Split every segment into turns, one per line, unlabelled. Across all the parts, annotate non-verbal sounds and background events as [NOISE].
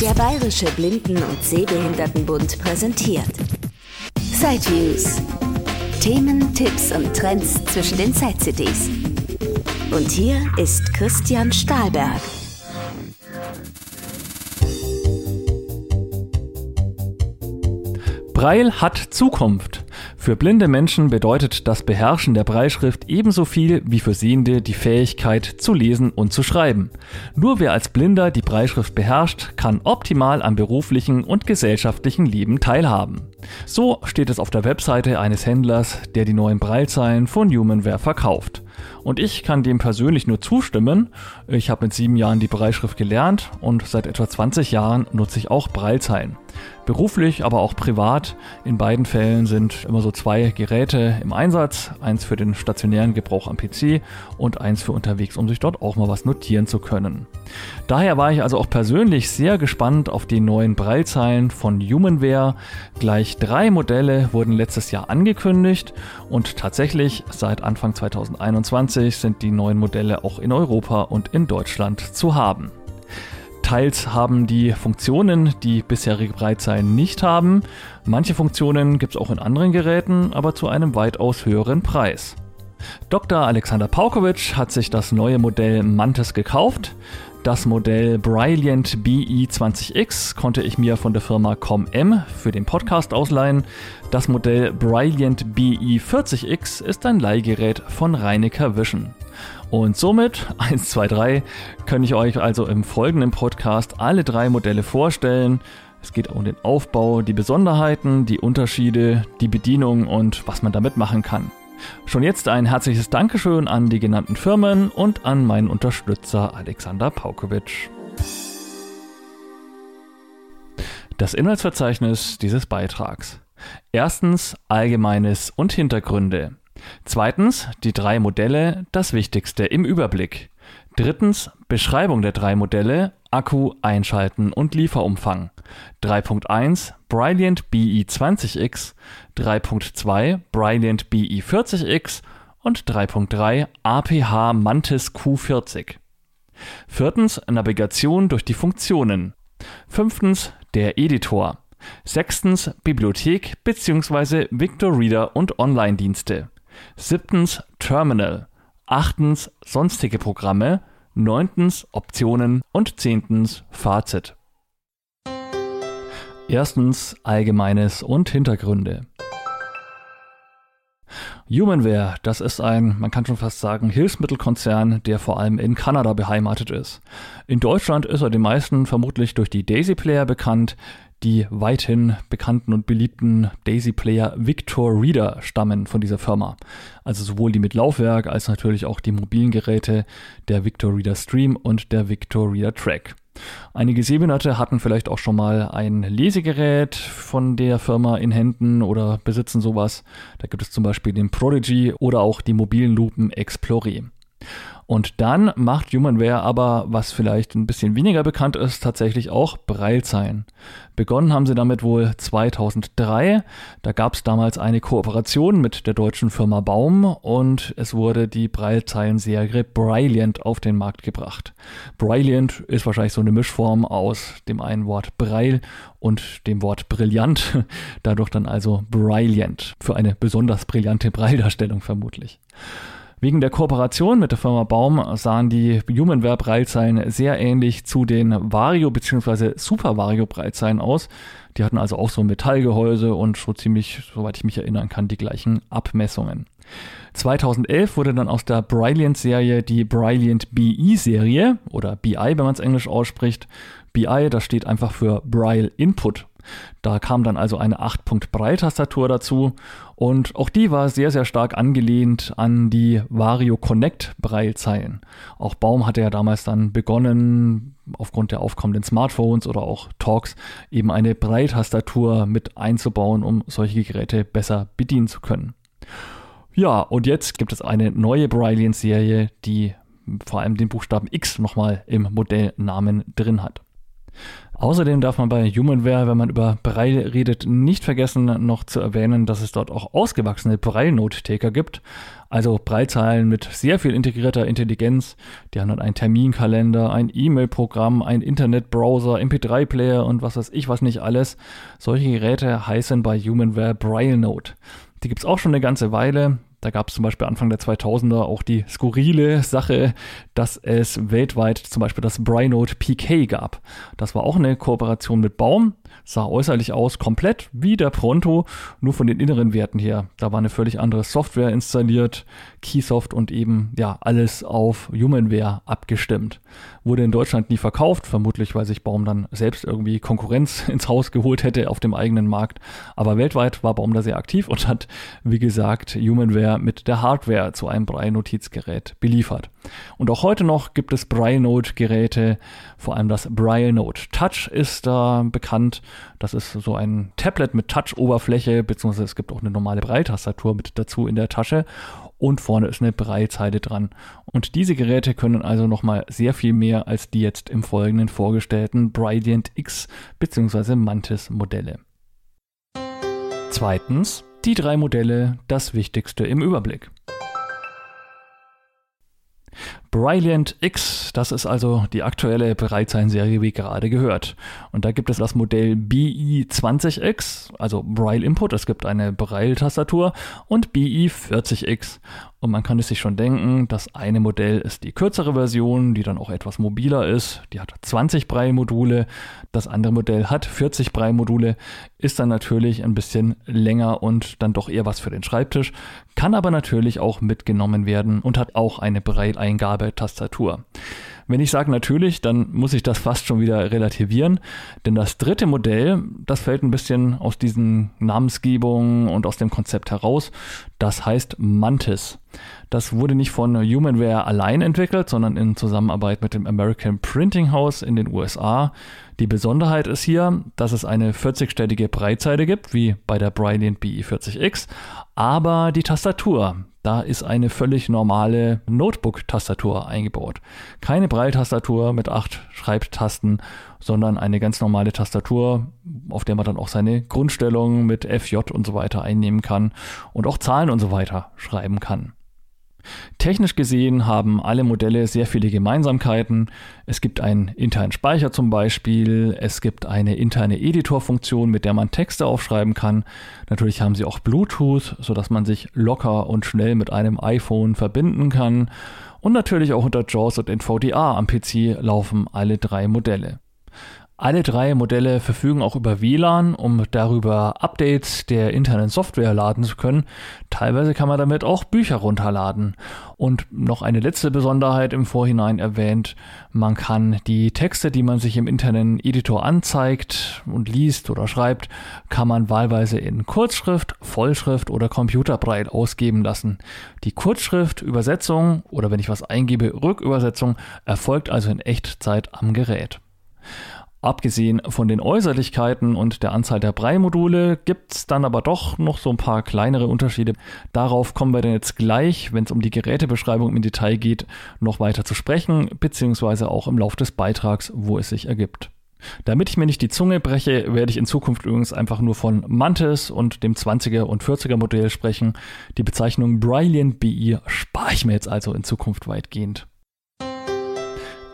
Der Bayerische Blinden- und Sehbehindertenbund präsentiert Sideviews. Themen, Tipps und Trends zwischen den Side-CDs. Und hier ist Christian Stahlberg.
Braille hat Zukunft. Für blinde Menschen bedeutet das Beherrschen der Breitschrift ebenso viel wie für Sehende die Fähigkeit zu lesen und zu schreiben. Nur wer als Blinder die Breitschrift beherrscht, kann optimal am beruflichen und gesellschaftlichen Leben teilhaben. So steht es auf der Webseite eines Händlers, der die neuen Braillezeilen von Humanware verkauft. Und ich kann dem persönlich nur zustimmen. Ich habe mit sieben Jahren die Breitschrift gelernt und seit etwa 20 Jahren nutze ich auch Breilzeilen. Beruflich, aber auch privat. In beiden Fällen sind immer so zwei Geräte im Einsatz. Eins für den stationären Gebrauch am PC und eins für unterwegs, um sich dort auch mal was notieren zu können. Daher war ich also auch persönlich sehr gespannt auf die neuen Breilzeilen von Humanware. Gleich drei Modelle wurden letztes Jahr angekündigt und tatsächlich seit Anfang 2021 sind die neuen Modelle auch in Europa und in Deutschland zu haben. Teils haben die Funktionen, die bisherige Breitzeilen nicht haben. Manche Funktionen gibt es auch in anderen Geräten, aber zu einem weitaus höheren Preis. Dr. Alexander Paukowitsch hat sich das neue Modell Mantis gekauft. Das Modell Brilliant BE20X konnte ich mir von der Firma ComM für den Podcast ausleihen. Das Modell Brilliant BE40X ist ein Leihgerät von Reinecker Vision. Und somit, 1, 2, 3, kann ich euch also im folgenden Podcast alle drei Modelle vorstellen. Es geht um den Aufbau, die Besonderheiten, die Unterschiede, die Bedienung und was man damit machen kann. Schon jetzt ein herzliches Dankeschön an die genannten Firmen und an meinen Unterstützer Alexander Paukowitsch. Das Inhaltsverzeichnis dieses Beitrags. Erstens Allgemeines und Hintergründe. Zweitens die drei Modelle, das Wichtigste im Überblick. Drittens Beschreibung der drei Modelle, Akku, Einschalten und Lieferumfang. 3.1 Brilliant BE20X, 3.2 Brilliant BE40X und 3.3 APH Mantis Q40. Viertens Navigation durch die Funktionen. Fünftens der Editor. Sechstens Bibliothek bzw. Victor Reader und Online-Dienste. Siebtens Terminal. Achtens sonstige Programme. Neuntens Optionen und zehntens Fazit. Erstens Allgemeines und Hintergründe. Humanware, das ist ein, man kann schon fast sagen, Hilfsmittelkonzern, der vor allem in Kanada beheimatet ist. In Deutschland ist er den meisten vermutlich durch die Daisy Player bekannt, die weithin bekannten und beliebten Daisy-Player Victor Reader stammen von dieser Firma. Also sowohl die mit Laufwerk als natürlich auch die mobilen Geräte der Victor Reader Stream und der Victor Reader Track. Einige Sehbehinderte hatten vielleicht auch schon mal ein Lesegerät von der Firma in Händen oder besitzen sowas. Da gibt es zum Beispiel den Prodigy oder auch die mobilen Lupen Explore. Und dann macht Humanware aber, was vielleicht ein bisschen weniger bekannt ist, tatsächlich auch Breilzeilen. Begonnen haben sie damit wohl 2003. Da gab es damals eine Kooperation mit der deutschen Firma Baum und es wurde die Breilzeilenserie Brilliant auf den Markt gebracht. Brilliant ist wahrscheinlich so eine Mischform aus dem einen Wort Breil und dem Wort brillant. [LAUGHS] Dadurch dann also Brilliant. Für eine besonders brillante Breildarstellung vermutlich. Wegen der Kooperation mit der Firma Baum sahen die Humanware Breilzeilen sehr ähnlich zu den Vario bzw. Super Vario Breilzeilen aus. Die hatten also auch so ein Metallgehäuse und so ziemlich, soweit ich mich erinnern kann, die gleichen Abmessungen. 2011 wurde dann aus der Brilliant-Serie die Brilliant BE-Serie oder BI, wenn man es englisch ausspricht. BI, das steht einfach für Braille Input da kam dann also eine 8-Punkt-Braille-Tastatur dazu und auch die war sehr, sehr stark angelehnt an die Vario Connect Braille-Zeilen. Auch Baum hatte ja damals dann begonnen, aufgrund der aufkommenden Smartphones oder auch Talks, eben eine Braille-Tastatur mit einzubauen, um solche Geräte besser bedienen zu können. Ja, und jetzt gibt es eine neue Brilliant-Serie, die vor allem den Buchstaben X nochmal im Modellnamen drin hat. Außerdem darf man bei Humanware, wenn man über Braille redet, nicht vergessen, noch zu erwähnen, dass es dort auch ausgewachsene Braille-Note-Taker gibt. Also Braillezeilen mit sehr viel integrierter Intelligenz. Die haben dann einen Terminkalender, ein E-Mail-Programm, ein Internetbrowser, MP3-Player und was weiß ich was nicht alles. Solche Geräte heißen bei Humanware Braille Note. Die gibt es auch schon eine ganze Weile. Da gab es zum Beispiel Anfang der 2000er auch die skurrile Sache, dass es weltweit zum Beispiel das Brynote PK gab. Das war auch eine Kooperation mit Baum, sah äußerlich aus komplett wie der Pronto, nur von den inneren Werten her. Da war eine völlig andere Software installiert, Keysoft und eben ja alles auf Humanware abgestimmt. Wurde in Deutschland nie verkauft, vermutlich weil sich Baum dann selbst irgendwie Konkurrenz [LAUGHS] ins Haus geholt hätte auf dem eigenen Markt. Aber weltweit war Baum da sehr aktiv und hat, wie gesagt, Humanware mit der Hardware zu einem Braille-Notizgerät beliefert. Und auch heute noch gibt es Braille-Note-Geräte, vor allem das Braille-Note Touch ist da bekannt. Das ist so ein Tablet mit Touch-Oberfläche, beziehungsweise es gibt auch eine normale Braille-Tastatur mit dazu in der Tasche und vorne ist eine Braillezeile dran. Und diese Geräte können also nochmal sehr viel mehr als die jetzt im Folgenden vorgestellten Brilliant X bzw. Mantis Modelle. Zweitens, die drei Modelle, das Wichtigste im Überblick. Brilliant X, das ist also die aktuelle Bereitzeilenserie, wie gerade gehört. Und da gibt es das Modell BI20X, also Braille Input, es gibt eine Braille-Tastatur und BI40X. Und man kann es sich schon denken, das eine Modell ist die kürzere Version, die dann auch etwas mobiler ist. Die hat 20 Braille-Module. Das andere Modell hat 40 Braille-Module, ist dann natürlich ein bisschen länger und dann doch eher was für den Schreibtisch, kann aber natürlich auch mitgenommen werden und hat auch eine Braille-Eingabe-Tastatur. Wenn ich sage natürlich, dann muss ich das fast schon wieder relativieren, denn das dritte Modell, das fällt ein bisschen aus diesen Namensgebungen und aus dem Konzept heraus. Das heißt Mantis. Das wurde nicht von Humanware allein entwickelt, sondern in Zusammenarbeit mit dem American Printing House in den USA. Die Besonderheit ist hier, dass es eine 40-stellige Breitseite gibt, wie bei der Brilliant BE40X, aber die Tastatur, da ist eine völlig normale Notebook-Tastatur eingebaut. Keine Braille-Tastatur mit acht Schreibtasten, sondern eine ganz normale Tastatur, auf der man dann auch seine Grundstellungen mit FJ und so weiter einnehmen kann und auch Zahlen und so weiter schreiben kann. Technisch gesehen haben alle Modelle sehr viele Gemeinsamkeiten. Es gibt einen internen Speicher zum Beispiel, es gibt eine interne Editorfunktion, mit der man Texte aufschreiben kann. Natürlich haben sie auch Bluetooth, sodass man sich locker und schnell mit einem iPhone verbinden kann. Und natürlich auch unter JAWS und NVDA am PC laufen alle drei Modelle. Alle drei Modelle verfügen auch über WLAN, um darüber Updates der internen Software laden zu können. Teilweise kann man damit auch Bücher runterladen. Und noch eine letzte Besonderheit im Vorhinein erwähnt. Man kann die Texte, die man sich im internen Editor anzeigt und liest oder schreibt, kann man wahlweise in Kurzschrift, Vollschrift oder Computerbreit ausgeben lassen. Die Kurzschrift, Übersetzung oder wenn ich was eingebe, Rückübersetzung erfolgt also in Echtzeit am Gerät. Abgesehen von den Äußerlichkeiten und der Anzahl der Brei-Module gibt es dann aber doch noch so ein paar kleinere Unterschiede. Darauf kommen wir dann jetzt gleich, wenn es um die Gerätebeschreibung im Detail geht, noch weiter zu sprechen, beziehungsweise auch im Laufe des Beitrags, wo es sich ergibt. Damit ich mir nicht die Zunge breche, werde ich in Zukunft übrigens einfach nur von Mantis und dem 20er und 40er Modell sprechen. Die Bezeichnung Brilliant BI spare ich mir jetzt also in Zukunft weitgehend.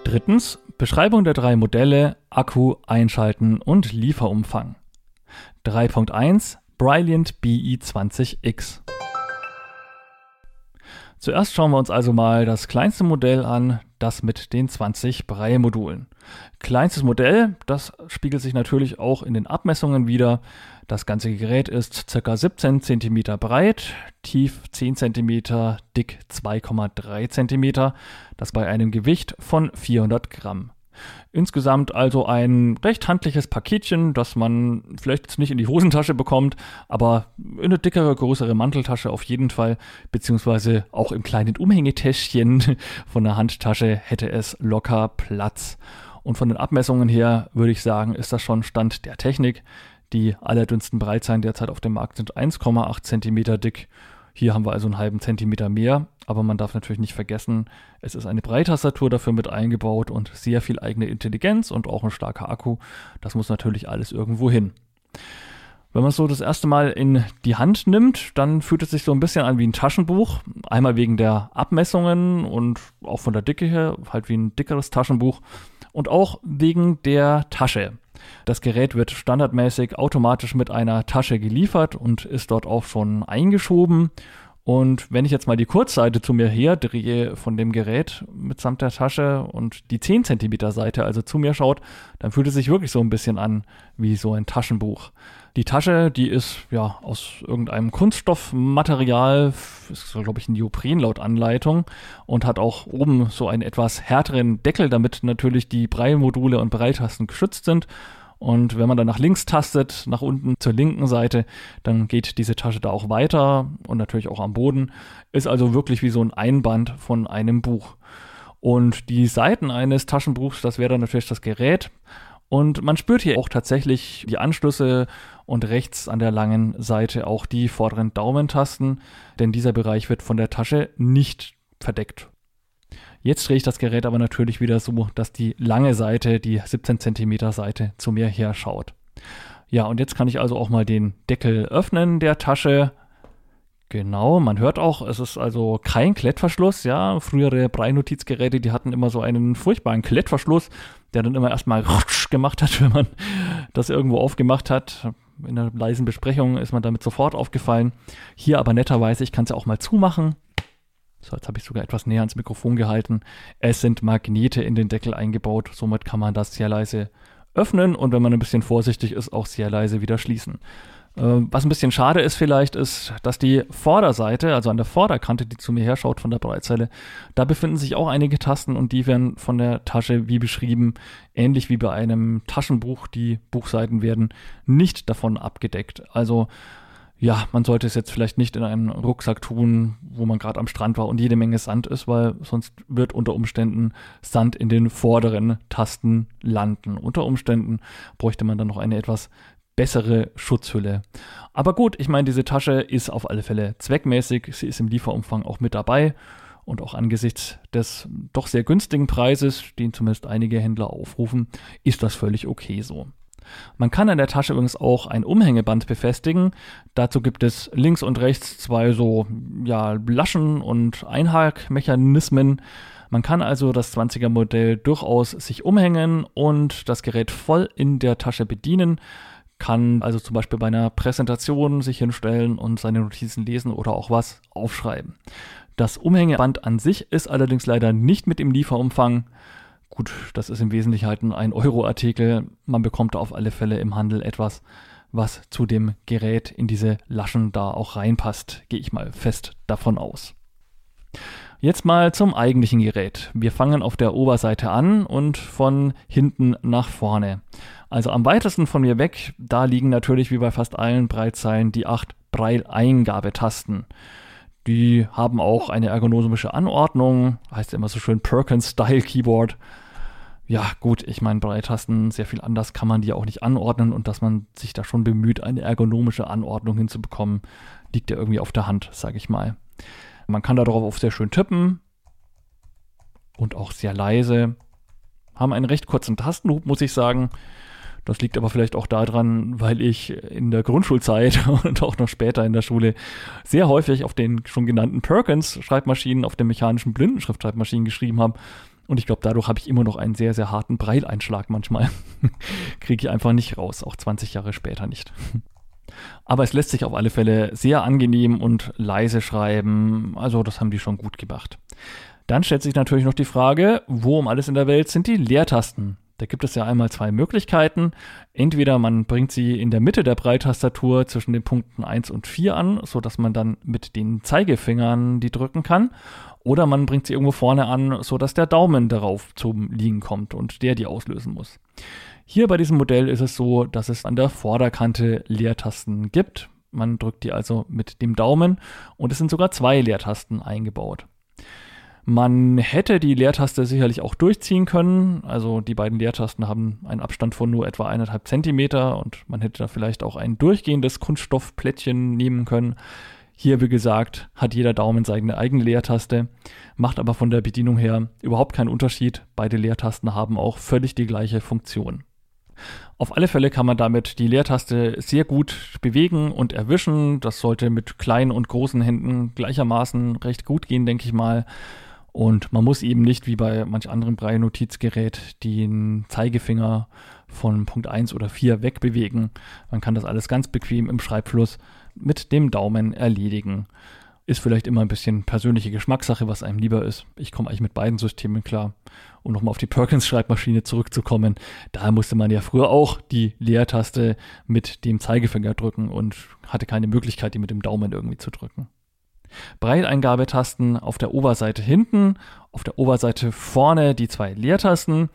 Drittens, Beschreibung der drei Modelle, Akku, Einschalten und Lieferumfang. 3.1 Brilliant BE20X. Zuerst schauen wir uns also mal das kleinste Modell an, das mit den 20 Braille-Modulen. Kleinstes Modell, das spiegelt sich natürlich auch in den Abmessungen wieder. Das ganze Gerät ist ca. 17 cm breit, tief 10 cm, dick 2,3 cm, das bei einem Gewicht von 400 Gramm. Insgesamt also ein recht handliches Paketchen, das man vielleicht jetzt nicht in die Hosentasche bekommt, aber in eine dickere, größere Manteltasche auf jeden Fall, beziehungsweise auch im kleinen Umhängetäschchen [LAUGHS] von der Handtasche hätte es locker Platz. Und von den Abmessungen her würde ich sagen, ist das schon Stand der Technik. Die allerdünnsten Breitzeilen derzeit auf dem Markt sind 1,8 cm dick. Hier haben wir also einen halben Zentimeter mehr, aber man darf natürlich nicht vergessen, es ist eine Breitastatur dafür mit eingebaut und sehr viel eigene Intelligenz und auch ein starker Akku. Das muss natürlich alles irgendwo hin. Wenn man es so das erste Mal in die Hand nimmt, dann fühlt es sich so ein bisschen an wie ein Taschenbuch. Einmal wegen der Abmessungen und auch von der Dicke her, halt wie ein dickeres Taschenbuch. Und auch wegen der Tasche. Das Gerät wird standardmäßig automatisch mit einer Tasche geliefert und ist dort auch schon eingeschoben. Und wenn ich jetzt mal die Kurzseite zu mir herdrehe von dem Gerät mitsamt der Tasche und die 10 cm Seite also zu mir schaut, dann fühlt es sich wirklich so ein bisschen an wie so ein Taschenbuch. Die Tasche, die ist ja aus irgendeinem Kunststoffmaterial, ist glaube ich ein Neopren laut Anleitung und hat auch oben so einen etwas härteren Deckel, damit natürlich die Breilmodule und Breiltasten geschützt sind. Und wenn man dann nach links tastet, nach unten zur linken Seite, dann geht diese Tasche da auch weiter und natürlich auch am Boden. Ist also wirklich wie so ein Einband von einem Buch. Und die Seiten eines Taschenbuchs, das wäre dann natürlich das Gerät. Und man spürt hier auch tatsächlich die Anschlüsse und rechts an der langen Seite auch die vorderen Daumentasten, denn dieser Bereich wird von der Tasche nicht verdeckt. Jetzt drehe ich das Gerät aber natürlich wieder so, dass die lange Seite, die 17 cm Seite zu mir her schaut. Ja, und jetzt kann ich also auch mal den Deckel öffnen der Tasche. Genau, man hört auch, es ist also kein Klettverschluss, ja. Frühere Breinotizgeräte, die hatten immer so einen furchtbaren Klettverschluss, der dann immer erstmal gemacht hat, [LAUGHS] wenn man das irgendwo aufgemacht hat in einer leisen Besprechung ist man damit sofort aufgefallen. Hier aber netterweise, ich kann es ja auch mal zumachen. So, jetzt habe ich sogar etwas näher ans Mikrofon gehalten. Es sind Magnete in den Deckel eingebaut, somit kann man das sehr leise öffnen und wenn man ein bisschen vorsichtig ist, auch sehr leise wieder schließen. Ähm, was ein bisschen schade ist vielleicht, ist, dass die Vorderseite, also an der Vorderkante, die zu mir herschaut von der Breitzeile, da befinden sich auch einige Tasten und die werden von der Tasche, wie beschrieben, ähnlich wie bei einem Taschenbuch, die Buchseiten werden nicht davon abgedeckt. Also ja, man sollte es jetzt vielleicht nicht in einen Rucksack tun, wo man gerade am Strand war und jede Menge Sand ist, weil sonst wird unter Umständen Sand in den vorderen Tasten landen. Unter Umständen bräuchte man dann noch eine etwas bessere Schutzhülle. Aber gut, ich meine, diese Tasche ist auf alle Fälle zweckmäßig. Sie ist im Lieferumfang auch mit dabei. Und auch angesichts des doch sehr günstigen Preises, den zumindest einige Händler aufrufen, ist das völlig okay so. Man kann an der Tasche übrigens auch ein Umhängeband befestigen. Dazu gibt es links und rechts zwei so ja, Laschen und Einhakmechanismen. Man kann also das 20er Modell durchaus sich umhängen und das Gerät voll in der Tasche bedienen kann also zum Beispiel bei einer Präsentation sich hinstellen und seine Notizen lesen oder auch was aufschreiben. Das Umhängeband an sich ist allerdings leider nicht mit im Lieferumfang. Gut, das ist im Wesentlichen halt ein Euro-Artikel. Man bekommt auf alle Fälle im Handel etwas, was zu dem Gerät in diese Laschen da auch reinpasst. Gehe ich mal fest davon aus. Jetzt mal zum eigentlichen Gerät. Wir fangen auf der Oberseite an und von hinten nach vorne. Also am weitesten von mir weg, da liegen natürlich wie bei fast allen Breitzeilen die acht Breileingabetasten. Die haben auch eine ergonomische Anordnung, heißt immer so schön Perkins-Style Keyboard. Ja, gut, ich meine, Breitasten, sehr viel anders kann man die auch nicht anordnen und dass man sich da schon bemüht, eine ergonomische Anordnung hinzubekommen, liegt ja irgendwie auf der Hand, sage ich mal. Man kann darauf auch sehr schön tippen und auch sehr leise. Haben einen recht kurzen Tastenhub, muss ich sagen. Das liegt aber vielleicht auch daran, weil ich in der Grundschulzeit [LAUGHS] und auch noch später in der Schule sehr häufig auf den schon genannten Perkins-Schreibmaschinen, auf den mechanischen Blindenschriftschreibmaschinen geschrieben habe. Und ich glaube, dadurch habe ich immer noch einen sehr, sehr harten Breileinschlag manchmal. [LAUGHS] Kriege ich einfach nicht raus, auch 20 Jahre später nicht. [LAUGHS] Aber es lässt sich auf alle Fälle sehr angenehm und leise schreiben. Also das haben die schon gut gemacht. Dann stellt sich natürlich noch die Frage, wo um alles in der Welt sind die Leertasten? Da gibt es ja einmal zwei Möglichkeiten. Entweder man bringt sie in der Mitte der Breitastatur zwischen den Punkten 1 und 4 an, sodass man dann mit den Zeigefingern die drücken kann. Oder man bringt sie irgendwo vorne an, sodass der Daumen darauf zum Liegen kommt und der die auslösen muss. Hier bei diesem Modell ist es so, dass es an der Vorderkante Leertasten gibt. Man drückt die also mit dem Daumen und es sind sogar zwei Leertasten eingebaut. Man hätte die Leertaste sicherlich auch durchziehen können. Also die beiden Leertasten haben einen Abstand von nur etwa eineinhalb Zentimeter und man hätte da vielleicht auch ein durchgehendes Kunststoffplättchen nehmen können. Hier, wie gesagt, hat jeder Daumen seine eigene Leertaste, macht aber von der Bedienung her überhaupt keinen Unterschied. Beide Leertasten haben auch völlig die gleiche Funktion. Auf alle Fälle kann man damit die Leertaste sehr gut bewegen und erwischen. Das sollte mit kleinen und großen Händen gleichermaßen recht gut gehen, denke ich mal. Und man muss eben nicht wie bei manch anderem Braille-Notizgerät den Zeigefinger von Punkt 1 oder 4 wegbewegen. Man kann das alles ganz bequem im Schreibfluss mit dem Daumen erledigen. Ist vielleicht immer ein bisschen persönliche Geschmackssache, was einem lieber ist. Ich komme eigentlich mit beiden Systemen klar. Um nochmal auf die Perkins-Schreibmaschine zurückzukommen, da musste man ja früher auch die Leertaste mit dem Zeigefinger drücken und hatte keine Möglichkeit, die mit dem Daumen irgendwie zu drücken. Breiteingabetasten auf der Oberseite hinten, auf der Oberseite vorne die zwei Leertasten.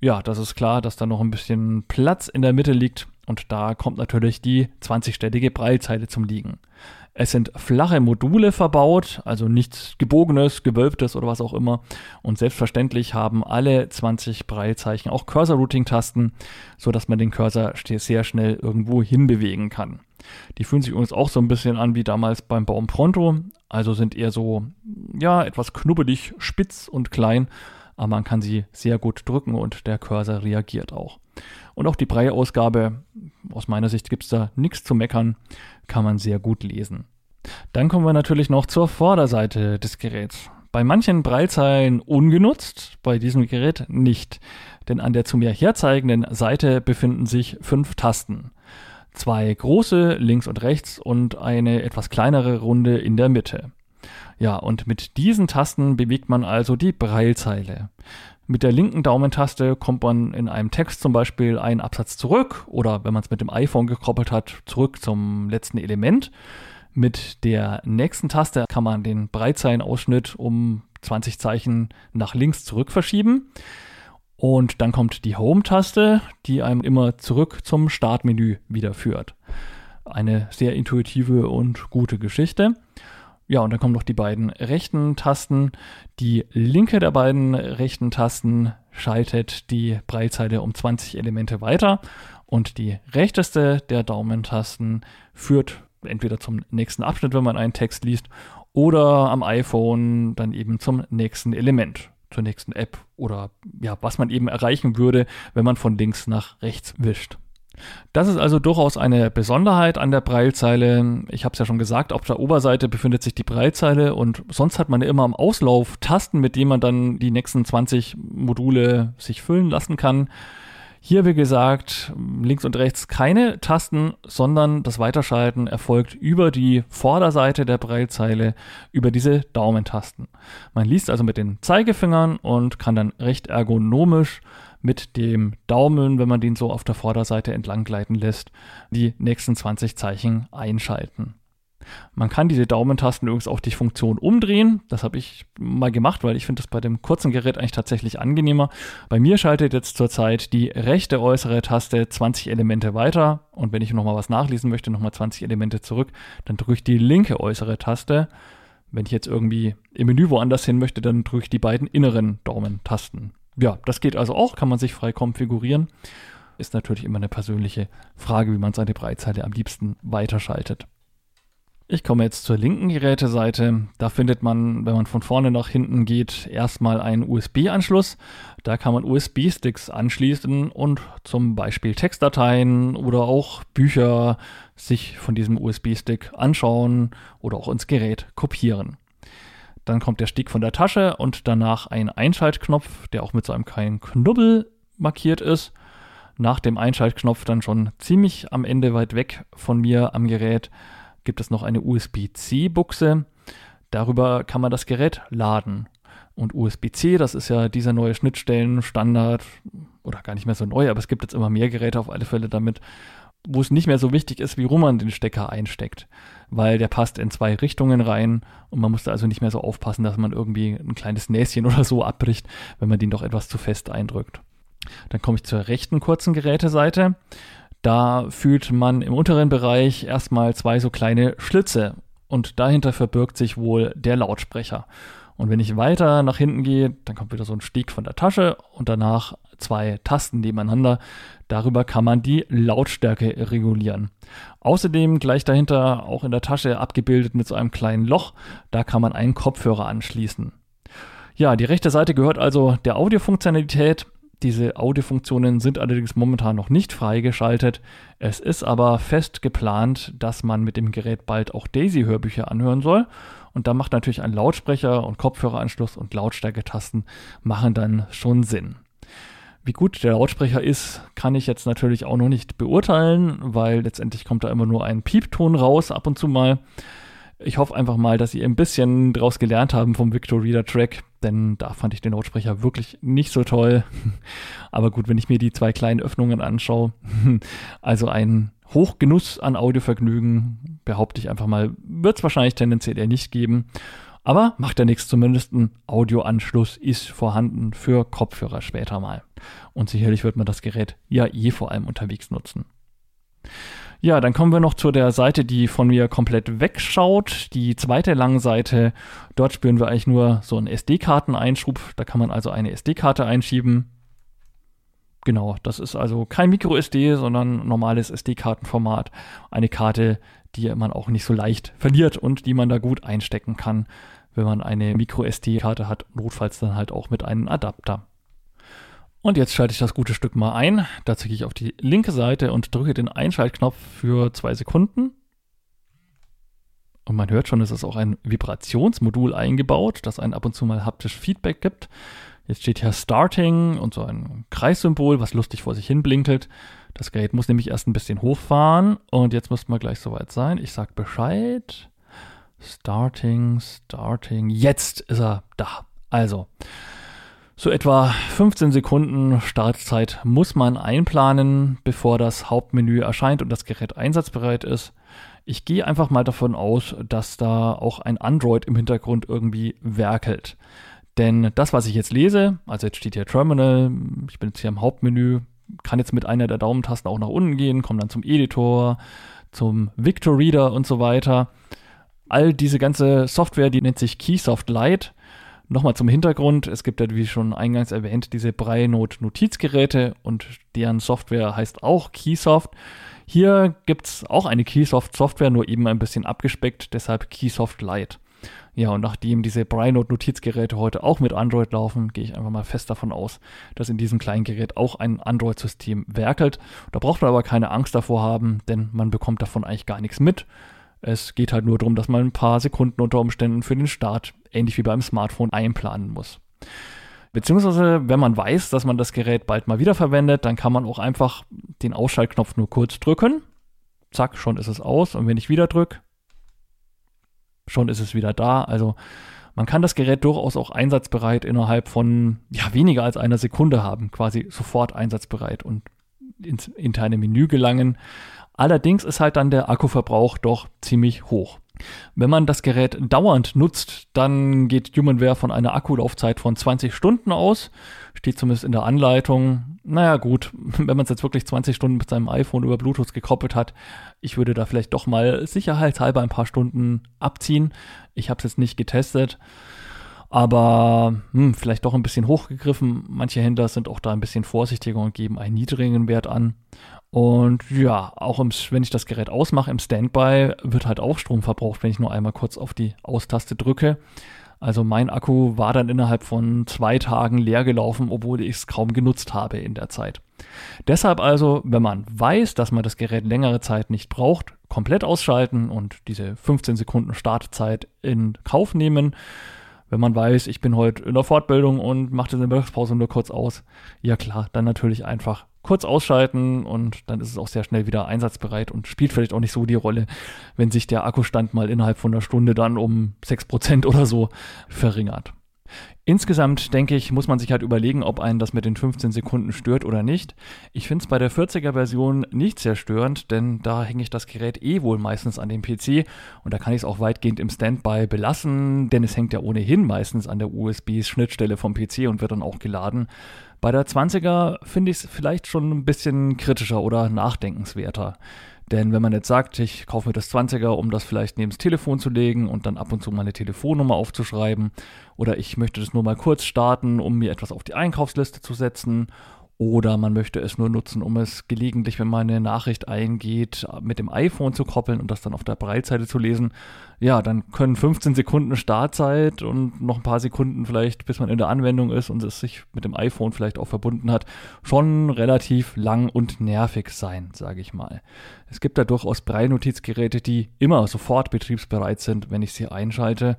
Ja, das ist klar, dass da noch ein bisschen Platz in der Mitte liegt und da kommt natürlich die 20-stellige Breilzeile zum Liegen. Es sind flache Module verbaut, also nichts gebogenes, gewölbtes oder was auch immer. Und selbstverständlich haben alle 20 Breilzeichen auch Cursor-Routing-Tasten, sodass man den Cursor sehr schnell irgendwo hinbewegen kann. Die fühlen sich übrigens auch so ein bisschen an wie damals beim Baum Pronto, also sind eher so, ja, etwas knubbelig, spitz und klein, aber man kann sie sehr gut drücken und der Cursor reagiert auch. Und auch die Brei-Ausgabe, aus meiner Sicht gibt es da nichts zu meckern, kann man sehr gut lesen. Dann kommen wir natürlich noch zur Vorderseite des Geräts. Bei manchen Breilzeilen ungenutzt, bei diesem Gerät nicht. Denn an der zu mir herzeigenden Seite befinden sich fünf Tasten. Zwei große links und rechts und eine etwas kleinere Runde in der Mitte. Ja, und mit diesen Tasten bewegt man also die Breilzeile. Mit der linken Daumentaste kommt man in einem Text zum Beispiel einen Absatz zurück oder wenn man es mit dem iPhone gekoppelt hat, zurück zum letzten Element. Mit der nächsten Taste kann man den Breitzeilenausschnitt um 20 Zeichen nach links zurück verschieben. Und dann kommt die Home-Taste, die einem immer zurück zum Startmenü wieder führt. Eine sehr intuitive und gute Geschichte. Ja, und dann kommen noch die beiden rechten Tasten. Die linke der beiden rechten Tasten schaltet die Breitzeile um 20 Elemente weiter und die rechteste der Daumentasten führt entweder zum nächsten Abschnitt, wenn man einen Text liest, oder am iPhone dann eben zum nächsten Element, zur nächsten App oder ja, was man eben erreichen würde, wenn man von links nach rechts wischt. Das ist also durchaus eine Besonderheit an der Breilzeile. Ich habe es ja schon gesagt, auf der Oberseite befindet sich die Breilzeile und sonst hat man ja immer am Auslauf Tasten, mit denen man dann die nächsten 20 Module sich füllen lassen kann. Hier, wie gesagt, links und rechts keine Tasten, sondern das Weiterschalten erfolgt über die Vorderseite der Breilzeile, über diese Daumentasten. Man liest also mit den Zeigefingern und kann dann recht ergonomisch mit dem Daumen, wenn man den so auf der Vorderseite entlang gleiten lässt, die nächsten 20 Zeichen einschalten. Man kann diese Daumentasten übrigens auch die Funktion umdrehen. Das habe ich mal gemacht, weil ich finde das bei dem kurzen Gerät eigentlich tatsächlich angenehmer. Bei mir schaltet jetzt zurzeit die rechte äußere Taste 20 Elemente weiter und wenn ich nochmal was nachlesen möchte, nochmal 20 Elemente zurück, dann drücke ich die linke äußere Taste. Wenn ich jetzt irgendwie im Menü woanders hin möchte, dann drücke ich die beiden inneren Daumentasten. Ja, das geht also auch, kann man sich frei konfigurieren. Ist natürlich immer eine persönliche Frage, wie man seine Breitzeile am liebsten weiterschaltet. Ich komme jetzt zur linken Geräteseite. Da findet man, wenn man von vorne nach hinten geht, erstmal einen USB-Anschluss. Da kann man USB-Sticks anschließen und zum Beispiel Textdateien oder auch Bücher sich von diesem USB-Stick anschauen oder auch ins Gerät kopieren. Dann kommt der Stick von der Tasche und danach ein Einschaltknopf, der auch mit so einem kleinen Knubbel markiert ist. Nach dem Einschaltknopf dann schon ziemlich am Ende weit weg von mir am Gerät gibt es noch eine USB-C-Buchse. Darüber kann man das Gerät laden. Und USB-C, das ist ja dieser neue Schnittstellenstandard, oder gar nicht mehr so neu, aber es gibt jetzt immer mehr Geräte auf alle Fälle damit, wo es nicht mehr so wichtig ist, wie rum man den Stecker einsteckt, weil der passt in zwei Richtungen rein und man muss da also nicht mehr so aufpassen, dass man irgendwie ein kleines Näschen oder so abbricht, wenn man den doch etwas zu fest eindrückt. Dann komme ich zur rechten kurzen Geräteseite. Da fühlt man im unteren Bereich erstmal zwei so kleine Schlitze und dahinter verbirgt sich wohl der Lautsprecher. Und wenn ich weiter nach hinten gehe, dann kommt wieder so ein Stieg von der Tasche und danach zwei Tasten nebeneinander. Darüber kann man die Lautstärke regulieren. Außerdem gleich dahinter auch in der Tasche abgebildet mit so einem kleinen Loch. Da kann man einen Kopfhörer anschließen. Ja, die rechte Seite gehört also der Audiofunktionalität. Diese Audiofunktionen sind allerdings momentan noch nicht freigeschaltet. Es ist aber fest geplant, dass man mit dem Gerät bald auch Daisy-Hörbücher anhören soll. Und da macht natürlich ein Lautsprecher und Kopfhöreranschluss und Lautstärketasten machen dann schon Sinn. Wie gut der Lautsprecher ist, kann ich jetzt natürlich auch noch nicht beurteilen, weil letztendlich kommt da immer nur ein Piepton raus ab und zu mal. Ich hoffe einfach mal, dass Sie ein bisschen draus gelernt haben vom Victor Reader Track, denn da fand ich den Lautsprecher wirklich nicht so toll. [LAUGHS] Aber gut, wenn ich mir die zwei kleinen Öffnungen anschaue, [LAUGHS] also ein Hochgenuss an Audiovergnügen, behaupte ich einfach mal, wird es wahrscheinlich tendenziell eher nicht geben. Aber macht ja nichts, zumindest ein Audioanschluss ist vorhanden für Kopfhörer später mal. Und sicherlich wird man das Gerät ja eh vor allem unterwegs nutzen. Ja, dann kommen wir noch zu der Seite, die von mir komplett wegschaut. Die zweite lange Seite. Dort spüren wir eigentlich nur so einen SD-Karteneinschub. Da kann man also eine SD-Karte einschieben. Genau, das ist also kein Micro-SD, sondern normales SD-Kartenformat. Eine Karte, die man auch nicht so leicht verliert und die man da gut einstecken kann, wenn man eine Micro-SD-Karte hat. Notfalls dann halt auch mit einem Adapter. Und jetzt schalte ich das gute Stück mal ein. Dazu gehe ich auf die linke Seite und drücke den Einschaltknopf für zwei Sekunden. Und man hört schon, es ist auch ein Vibrationsmodul eingebaut, das einen ab und zu mal haptisch Feedback gibt. Jetzt steht hier Starting und so ein Kreissymbol, was lustig vor sich hin blinkelt. Das Gerät muss nämlich erst ein bisschen hochfahren und jetzt müssten wir gleich soweit sein. Ich sag Bescheid. Starting, Starting. Jetzt ist er da. Also, so etwa 15 Sekunden Startzeit muss man einplanen, bevor das Hauptmenü erscheint und das Gerät einsatzbereit ist. Ich gehe einfach mal davon aus, dass da auch ein Android im Hintergrund irgendwie werkelt. Denn das, was ich jetzt lese, also jetzt steht hier Terminal, ich bin jetzt hier im Hauptmenü, kann jetzt mit einer der Daumentasten auch nach unten gehen, komme dann zum Editor, zum Victor Reader und so weiter. All diese ganze Software, die nennt sich Keysoft Lite Nochmal zum Hintergrund, es gibt ja, wie schon eingangs erwähnt, diese Breinode-Notizgeräte und deren Software heißt auch Keysoft. Hier gibt es auch eine Keysoft-Software, nur eben ein bisschen abgespeckt, deshalb Keysoft Lite. Ja, und nachdem diese Breinode-Notizgeräte heute auch mit Android laufen, gehe ich einfach mal fest davon aus, dass in diesem kleinen Gerät auch ein Android-System werkelt. Da braucht man aber keine Angst davor haben, denn man bekommt davon eigentlich gar nichts mit. Es geht halt nur darum, dass man ein paar Sekunden unter Umständen für den Start, ähnlich wie beim Smartphone, einplanen muss. Beziehungsweise, wenn man weiß, dass man das Gerät bald mal wieder verwendet, dann kann man auch einfach den Ausschaltknopf nur kurz drücken. Zack, schon ist es aus. Und wenn ich wieder drücke, schon ist es wieder da. Also man kann das Gerät durchaus auch einsatzbereit innerhalb von ja, weniger als einer Sekunde haben, quasi sofort einsatzbereit und ins interne Menü gelangen. Allerdings ist halt dann der Akkuverbrauch doch ziemlich hoch. Wenn man das Gerät dauernd nutzt, dann geht HumanWare von einer Akkulaufzeit von 20 Stunden aus. Steht zumindest in der Anleitung. Naja, gut, [LAUGHS] wenn man es jetzt wirklich 20 Stunden mit seinem iPhone über Bluetooth gekoppelt hat, ich würde da vielleicht doch mal sicherheitshalber ein paar Stunden abziehen. Ich habe es jetzt nicht getestet aber hm, vielleicht doch ein bisschen hochgegriffen. Manche Händler sind auch da ein bisschen vorsichtiger und geben einen niedrigen Wert an. Und ja, auch im, wenn ich das Gerät ausmache im Standby, wird halt auch Strom verbraucht, wenn ich nur einmal kurz auf die Austaste drücke. Also mein Akku war dann innerhalb von zwei Tagen leer gelaufen, obwohl ich es kaum genutzt habe in der Zeit. Deshalb also, wenn man weiß, dass man das Gerät längere Zeit nicht braucht, komplett ausschalten und diese 15 Sekunden Startzeit in Kauf nehmen wenn man weiß, ich bin heute in der Fortbildung und mache diese Mittagspause nur kurz aus, ja klar, dann natürlich einfach kurz ausschalten und dann ist es auch sehr schnell wieder einsatzbereit und spielt vielleicht auch nicht so die Rolle, wenn sich der Akkustand mal innerhalb von einer Stunde dann um 6% oder so verringert. Insgesamt denke ich, muss man sich halt überlegen, ob einen das mit den 15 Sekunden stört oder nicht. Ich finde es bei der 40er Version nicht sehr störend, denn da hänge ich das Gerät eh wohl meistens an dem PC und da kann ich es auch weitgehend im Standby belassen, denn es hängt ja ohnehin meistens an der USB-Schnittstelle vom PC und wird dann auch geladen. Bei der 20er finde ich es vielleicht schon ein bisschen kritischer oder nachdenkenswerter. Denn wenn man jetzt sagt, ich kaufe mir das 20er, um das vielleicht neben das Telefon zu legen und dann ab und zu meine Telefonnummer aufzuschreiben, oder ich möchte das nur mal kurz starten, um mir etwas auf die Einkaufsliste zu setzen, oder man möchte es nur nutzen, um es gelegentlich, wenn man eine Nachricht eingeht, mit dem iPhone zu koppeln und das dann auf der Breitseite zu lesen. Ja, dann können 15 Sekunden Startzeit und noch ein paar Sekunden vielleicht, bis man in der Anwendung ist und es sich mit dem iPhone vielleicht auch verbunden hat, schon relativ lang und nervig sein, sage ich mal. Es gibt da durchaus Brei-Notizgeräte, die immer sofort betriebsbereit sind, wenn ich sie einschalte.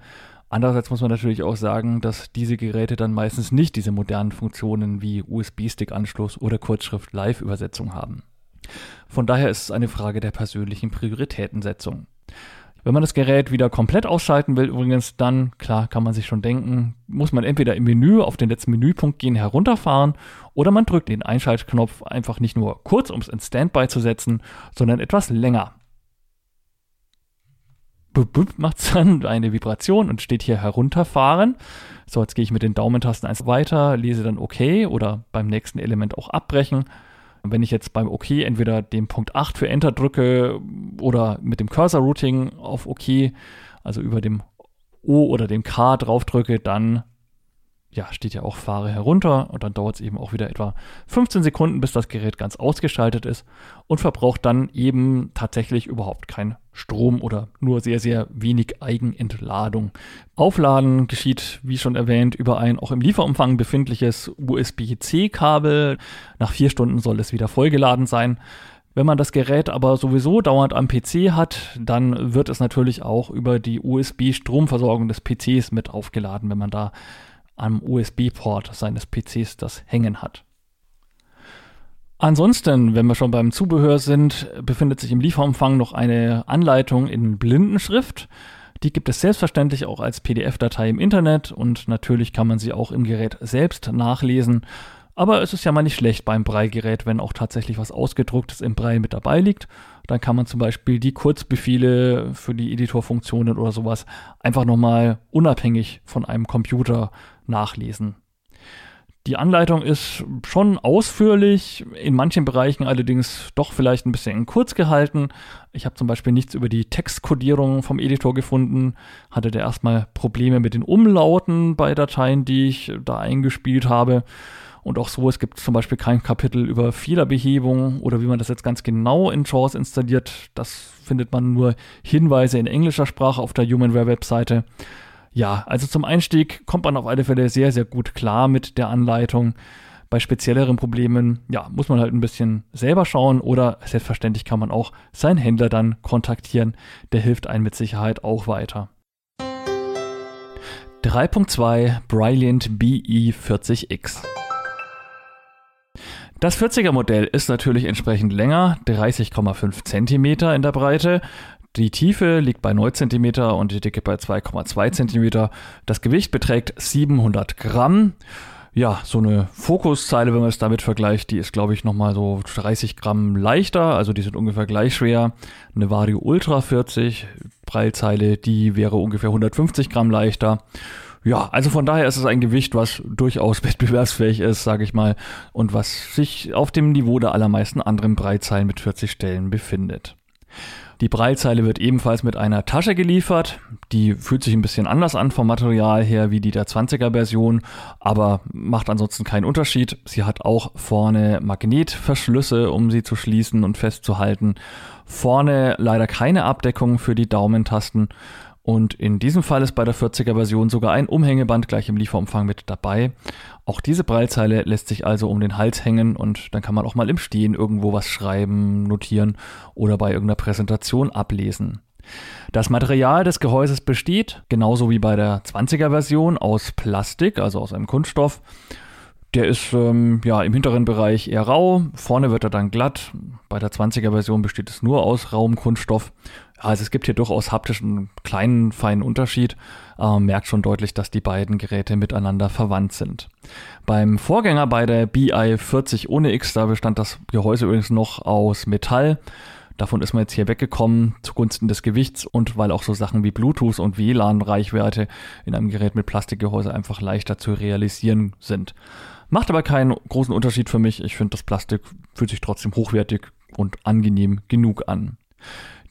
Andererseits muss man natürlich auch sagen, dass diese Geräte dann meistens nicht diese modernen Funktionen wie USB-Stick-Anschluss oder Kurzschrift-Live-Übersetzung haben. Von daher ist es eine Frage der persönlichen Prioritätensetzung. Wenn man das Gerät wieder komplett ausschalten will, übrigens, dann, klar, kann man sich schon denken, muss man entweder im Menü auf den letzten Menüpunkt gehen, herunterfahren oder man drückt den Einschaltknopf einfach nicht nur kurz, um es in Standby zu setzen, sondern etwas länger macht es dann eine Vibration und steht hier herunterfahren. So, jetzt gehe ich mit den Daumentasten eins weiter, lese dann OK oder beim nächsten Element auch abbrechen. wenn ich jetzt beim OK entweder den Punkt 8 für Enter drücke oder mit dem Cursor-Routing auf OK, also über dem O oder dem K drauf drücke, dann ja, steht ja auch fahre herunter und dann dauert es eben auch wieder etwa 15 Sekunden, bis das Gerät ganz ausgeschaltet ist und verbraucht dann eben tatsächlich überhaupt keinen Strom oder nur sehr, sehr wenig Eigenentladung. Aufladen geschieht, wie schon erwähnt, über ein auch im Lieferumfang befindliches USB-C-Kabel. Nach vier Stunden soll es wieder vollgeladen sein. Wenn man das Gerät aber sowieso dauernd am PC hat, dann wird es natürlich auch über die USB-Stromversorgung des PCs mit aufgeladen, wenn man da am USB-Port seines PCs das hängen hat. Ansonsten, wenn wir schon beim Zubehör sind, befindet sich im Lieferumfang noch eine Anleitung in Blindenschrift. Die gibt es selbstverständlich auch als PDF-Datei im Internet und natürlich kann man sie auch im Gerät selbst nachlesen. Aber es ist ja mal nicht schlecht beim Brei-Gerät, wenn auch tatsächlich was Ausgedrucktes im Brei mit dabei liegt. Dann kann man zum Beispiel die Kurzbefehle für die Editorfunktionen oder sowas einfach nochmal unabhängig von einem Computer nachlesen. Die Anleitung ist schon ausführlich, in manchen Bereichen allerdings doch vielleicht ein bisschen kurz gehalten. Ich habe zum Beispiel nichts über die Textkodierung vom Editor gefunden, hatte der erstmal Probleme mit den Umlauten bei Dateien, die ich da eingespielt habe. Und auch so, es gibt zum Beispiel kein Kapitel über Fehlerbehebung oder wie man das jetzt ganz genau in JAWS installiert. Das findet man nur Hinweise in englischer Sprache auf der Humanware Webseite. Ja, also zum Einstieg kommt man auf alle Fälle sehr, sehr gut klar mit der Anleitung. Bei spezielleren Problemen, ja, muss man halt ein bisschen selber schauen oder selbstverständlich kann man auch seinen Händler dann kontaktieren. Der hilft einem mit Sicherheit auch weiter. 3.2 Brilliant BE40X das 40er Modell ist natürlich entsprechend länger, 30,5 cm in der Breite. Die Tiefe liegt bei 9 cm und die Dicke bei 2,2 cm. Das Gewicht beträgt 700 Gramm. Ja, so eine Fokuszeile, wenn man es damit vergleicht, die ist, glaube ich, nochmal so 30 Gramm leichter. Also die sind ungefähr gleich schwer. Eine Vario Ultra 40 Prallzeile, die wäre ungefähr 150 Gramm leichter. Ja, also von daher ist es ein Gewicht, was durchaus [LAUGHS] wettbewerbsfähig ist, sage ich mal, und was sich auf dem Niveau der allermeisten anderen Breitzeilen mit 40 Stellen befindet. Die Breitzeile wird ebenfalls mit einer Tasche geliefert. Die fühlt sich ein bisschen anders an vom Material her wie die der 20er Version, aber macht ansonsten keinen Unterschied. Sie hat auch vorne Magnetverschlüsse, um sie zu schließen und festzuhalten. Vorne leider keine Abdeckung für die Daumentasten. Und in diesem Fall ist bei der 40er Version sogar ein Umhängeband gleich im Lieferumfang mit dabei. Auch diese Breilzeile lässt sich also um den Hals hängen und dann kann man auch mal im Stehen irgendwo was schreiben, notieren oder bei irgendeiner Präsentation ablesen. Das Material des Gehäuses besteht, genauso wie bei der 20er Version, aus Plastik, also aus einem Kunststoff. Der ist ähm, ja im hinteren Bereich eher rau, vorne wird er dann glatt. Bei der 20er Version besteht es nur aus rauem Kunststoff. Also es gibt hier durchaus haptisch einen kleinen, feinen Unterschied. Man merkt schon deutlich, dass die beiden Geräte miteinander verwandt sind. Beim Vorgänger bei der BI 40 ohne X, da bestand das Gehäuse übrigens noch aus Metall. Davon ist man jetzt hier weggekommen zugunsten des Gewichts und weil auch so Sachen wie Bluetooth und WLAN-Reichweite in einem Gerät mit Plastikgehäuse einfach leichter zu realisieren sind. Macht aber keinen großen Unterschied für mich. Ich finde, das Plastik fühlt sich trotzdem hochwertig und angenehm genug an.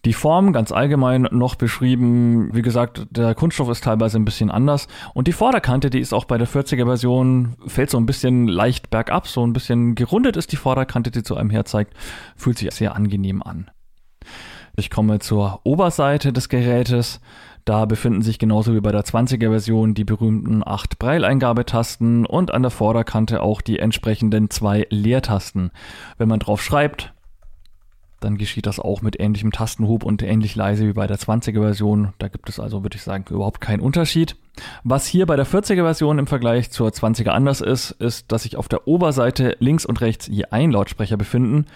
Die Form ganz allgemein noch beschrieben. Wie gesagt, der Kunststoff ist teilweise ein bisschen anders. Und die Vorderkante, die ist auch bei der 40er Version, fällt so ein bisschen leicht bergab, so ein bisschen gerundet ist die Vorderkante, die zu einem herzeigt. Fühlt sich sehr angenehm an. Ich komme zur Oberseite des Gerätes. Da befinden sich genauso wie bei der 20er Version die berühmten 8 Breileingabetasten und an der Vorderkante auch die entsprechenden zwei Leertasten. Wenn man drauf schreibt, dann geschieht das auch mit ähnlichem Tastenhub und ähnlich leise wie bei der 20er Version. Da gibt es also, würde ich sagen, überhaupt keinen Unterschied. Was hier bei der 40er Version im Vergleich zur 20er anders ist, ist, dass sich auf der Oberseite links und rechts je ein Lautsprecher befinden.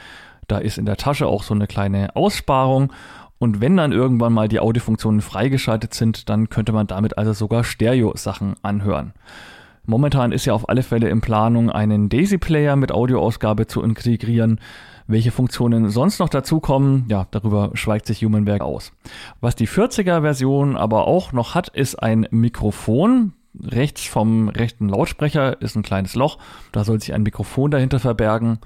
Da ist in der Tasche auch so eine kleine Aussparung. Und wenn dann irgendwann mal die Audiofunktionen freigeschaltet sind, dann könnte man damit also sogar Stereo-Sachen anhören. Momentan ist ja auf alle Fälle in Planung, einen Daisy-Player mit Audioausgabe zu integrieren. Welche Funktionen sonst noch dazukommen, ja, darüber schweigt sich Humanwerk aus. Was die 40er-Version aber auch noch hat, ist ein Mikrofon. Rechts vom rechten Lautsprecher ist ein kleines Loch. Da soll sich ein Mikrofon dahinter verbergen.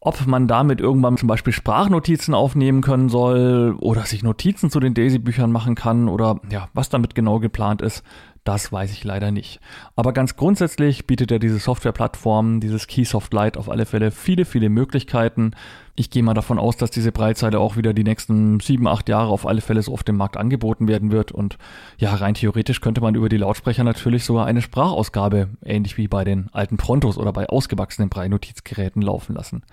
Ob man damit irgendwann zum Beispiel Sprachnotizen aufnehmen können soll oder sich Notizen zu den Daisy-Büchern machen kann oder ja, was damit genau geplant ist, das weiß ich leider nicht. Aber ganz grundsätzlich bietet ja diese Softwareplattform, dieses Keysoft Lite auf alle Fälle viele, viele Möglichkeiten. Ich gehe mal davon aus, dass diese Breitseite auch wieder die nächsten sieben, acht Jahre auf alle Fälle so auf dem Markt angeboten werden wird. Und ja, rein theoretisch könnte man über die Lautsprecher natürlich sogar eine Sprachausgabe, ähnlich wie bei den alten Prontos oder bei ausgewachsenen Brei-Notizgeräten laufen lassen.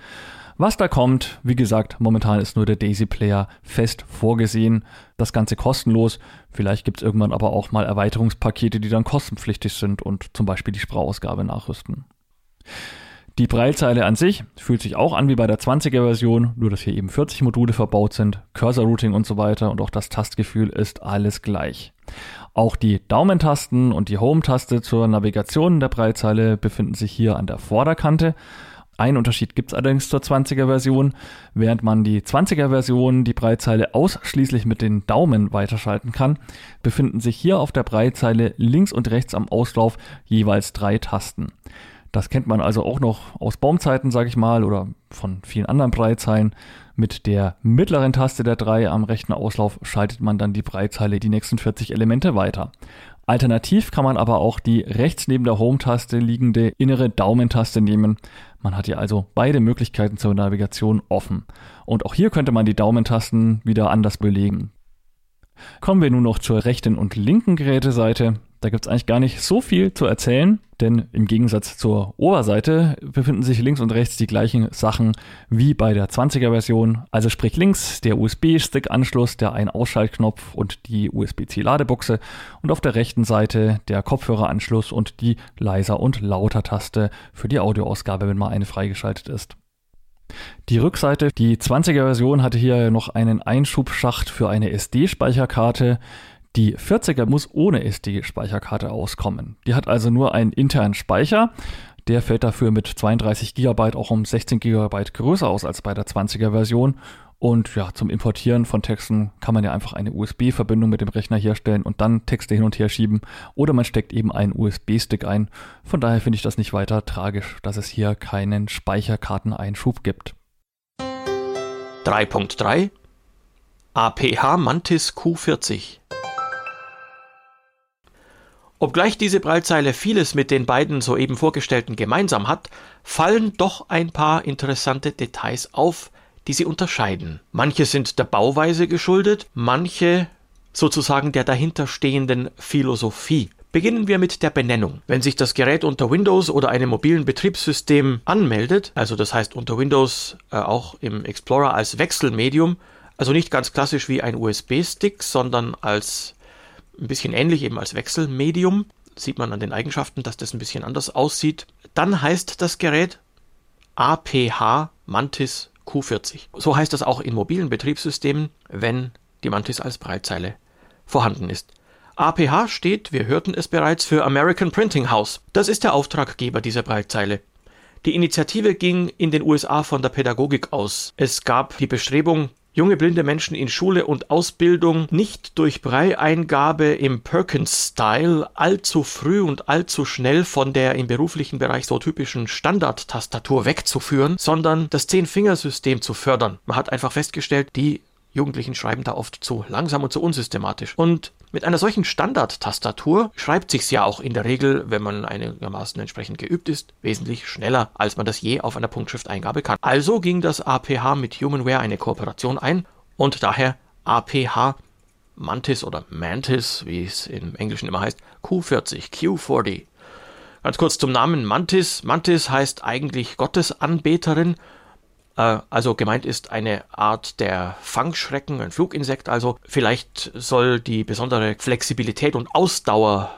Was da kommt, wie gesagt, momentan ist nur der Daisy Player fest vorgesehen. Das Ganze kostenlos. Vielleicht gibt es irgendwann aber auch mal Erweiterungspakete, die dann kostenpflichtig sind und zum Beispiel die Sprachausgabe nachrüsten. Die Breilzeile an sich fühlt sich auch an wie bei der 20er Version, nur dass hier eben 40 Module verbaut sind, Cursor-Routing und so weiter und auch das Tastgefühl ist alles gleich. Auch die Daumentasten und die Home-Taste zur Navigation der Breitzeile befinden sich hier an der Vorderkante. Ein Unterschied gibt es allerdings zur 20er Version. Während man die 20er Version die Breitzeile ausschließlich mit den Daumen weiterschalten kann, befinden sich hier auf der Breitzeile links und rechts am Auslauf jeweils drei Tasten. Das kennt man also auch noch aus Baumzeiten, sage ich mal, oder von vielen anderen Breitzeilen. Mit der mittleren Taste der 3 am rechten Auslauf schaltet man dann die Breitzeile die nächsten 40 Elemente weiter. Alternativ kann man aber auch die rechts neben der Home-Taste liegende innere Daumentaste nehmen. Man hat hier also beide Möglichkeiten zur Navigation offen. Und auch hier könnte man die Daumentasten wieder anders belegen. Kommen wir nun noch zur rechten und linken Geräteseite. Da gibt es eigentlich gar nicht so viel zu erzählen, denn im Gegensatz zur Oberseite befinden sich links und rechts die gleichen Sachen wie bei der 20er Version. Also sprich links der USB-Stick-Anschluss, der Ein-Ausschaltknopf und die USB-C-Ladebuchse und auf der rechten Seite der Kopfhöreranschluss und die Leiser- und Lauter-Taste für die Audioausgabe, wenn mal eine freigeschaltet ist. Die Rückseite, die 20er Version hatte hier noch einen Einschubschacht für eine SD-Speicherkarte. Die 40er muss ohne SD-Speicherkarte auskommen. Die hat also nur einen internen Speicher. Der fällt dafür mit 32 GB auch um 16 GB größer aus als bei der 20er Version. Und ja, zum Importieren von Texten kann man ja einfach eine USB-Verbindung mit dem Rechner herstellen und dann Texte hin und her schieben. Oder man steckt eben einen USB-Stick ein. Von daher finde ich das nicht weiter tragisch, dass es hier keinen Speicherkarteneinschub gibt.
3.3 APH Mantis Q40 Obgleich diese Breitzeile vieles mit den beiden soeben vorgestellten gemeinsam hat, fallen doch ein paar interessante Details auf, die sie unterscheiden. Manche sind der Bauweise geschuldet, manche sozusagen der dahinterstehenden Philosophie. Beginnen wir mit der Benennung. Wenn sich das Gerät unter Windows oder einem mobilen Betriebssystem anmeldet, also das heißt unter Windows äh, auch im Explorer als Wechselmedium, also nicht ganz klassisch wie ein USB-Stick, sondern als ein bisschen ähnlich eben als Wechselmedium. Sieht man an den Eigenschaften, dass das ein bisschen anders aussieht. Dann heißt das Gerät APH Mantis Q40. So heißt das auch in mobilen Betriebssystemen, wenn die Mantis als Breitzeile vorhanden ist. APH steht, wir hörten es bereits, für American Printing House. Das ist der Auftraggeber dieser Breitzeile. Die Initiative ging in den USA von der Pädagogik aus. Es gab die Bestrebung, junge blinde Menschen in Schule und Ausbildung nicht durch Breieingabe im Perkins-Style allzu früh und allzu schnell von der im beruflichen Bereich so typischen Standardtastatur wegzuführen, sondern das Zehn-Fingersystem zu fördern. Man hat einfach festgestellt, die Jugendlichen schreiben da oft zu langsam und zu unsystematisch. Und mit einer solchen Standard-Tastatur schreibt sich's ja auch in der Regel, wenn man einigermaßen entsprechend geübt ist, wesentlich schneller, als man das je auf einer Punktschrifteingabe kann. Also ging das APH mit Humanware eine Kooperation ein und daher APH Mantis oder Mantis, wie es im Englischen immer heißt, Q40, Q40. Ganz kurz zum Namen Mantis. Mantis heißt eigentlich Gottesanbeterin also gemeint ist eine Art der Fangschrecken, ein Fluginsekt also. Vielleicht soll die besondere Flexibilität und Ausdauer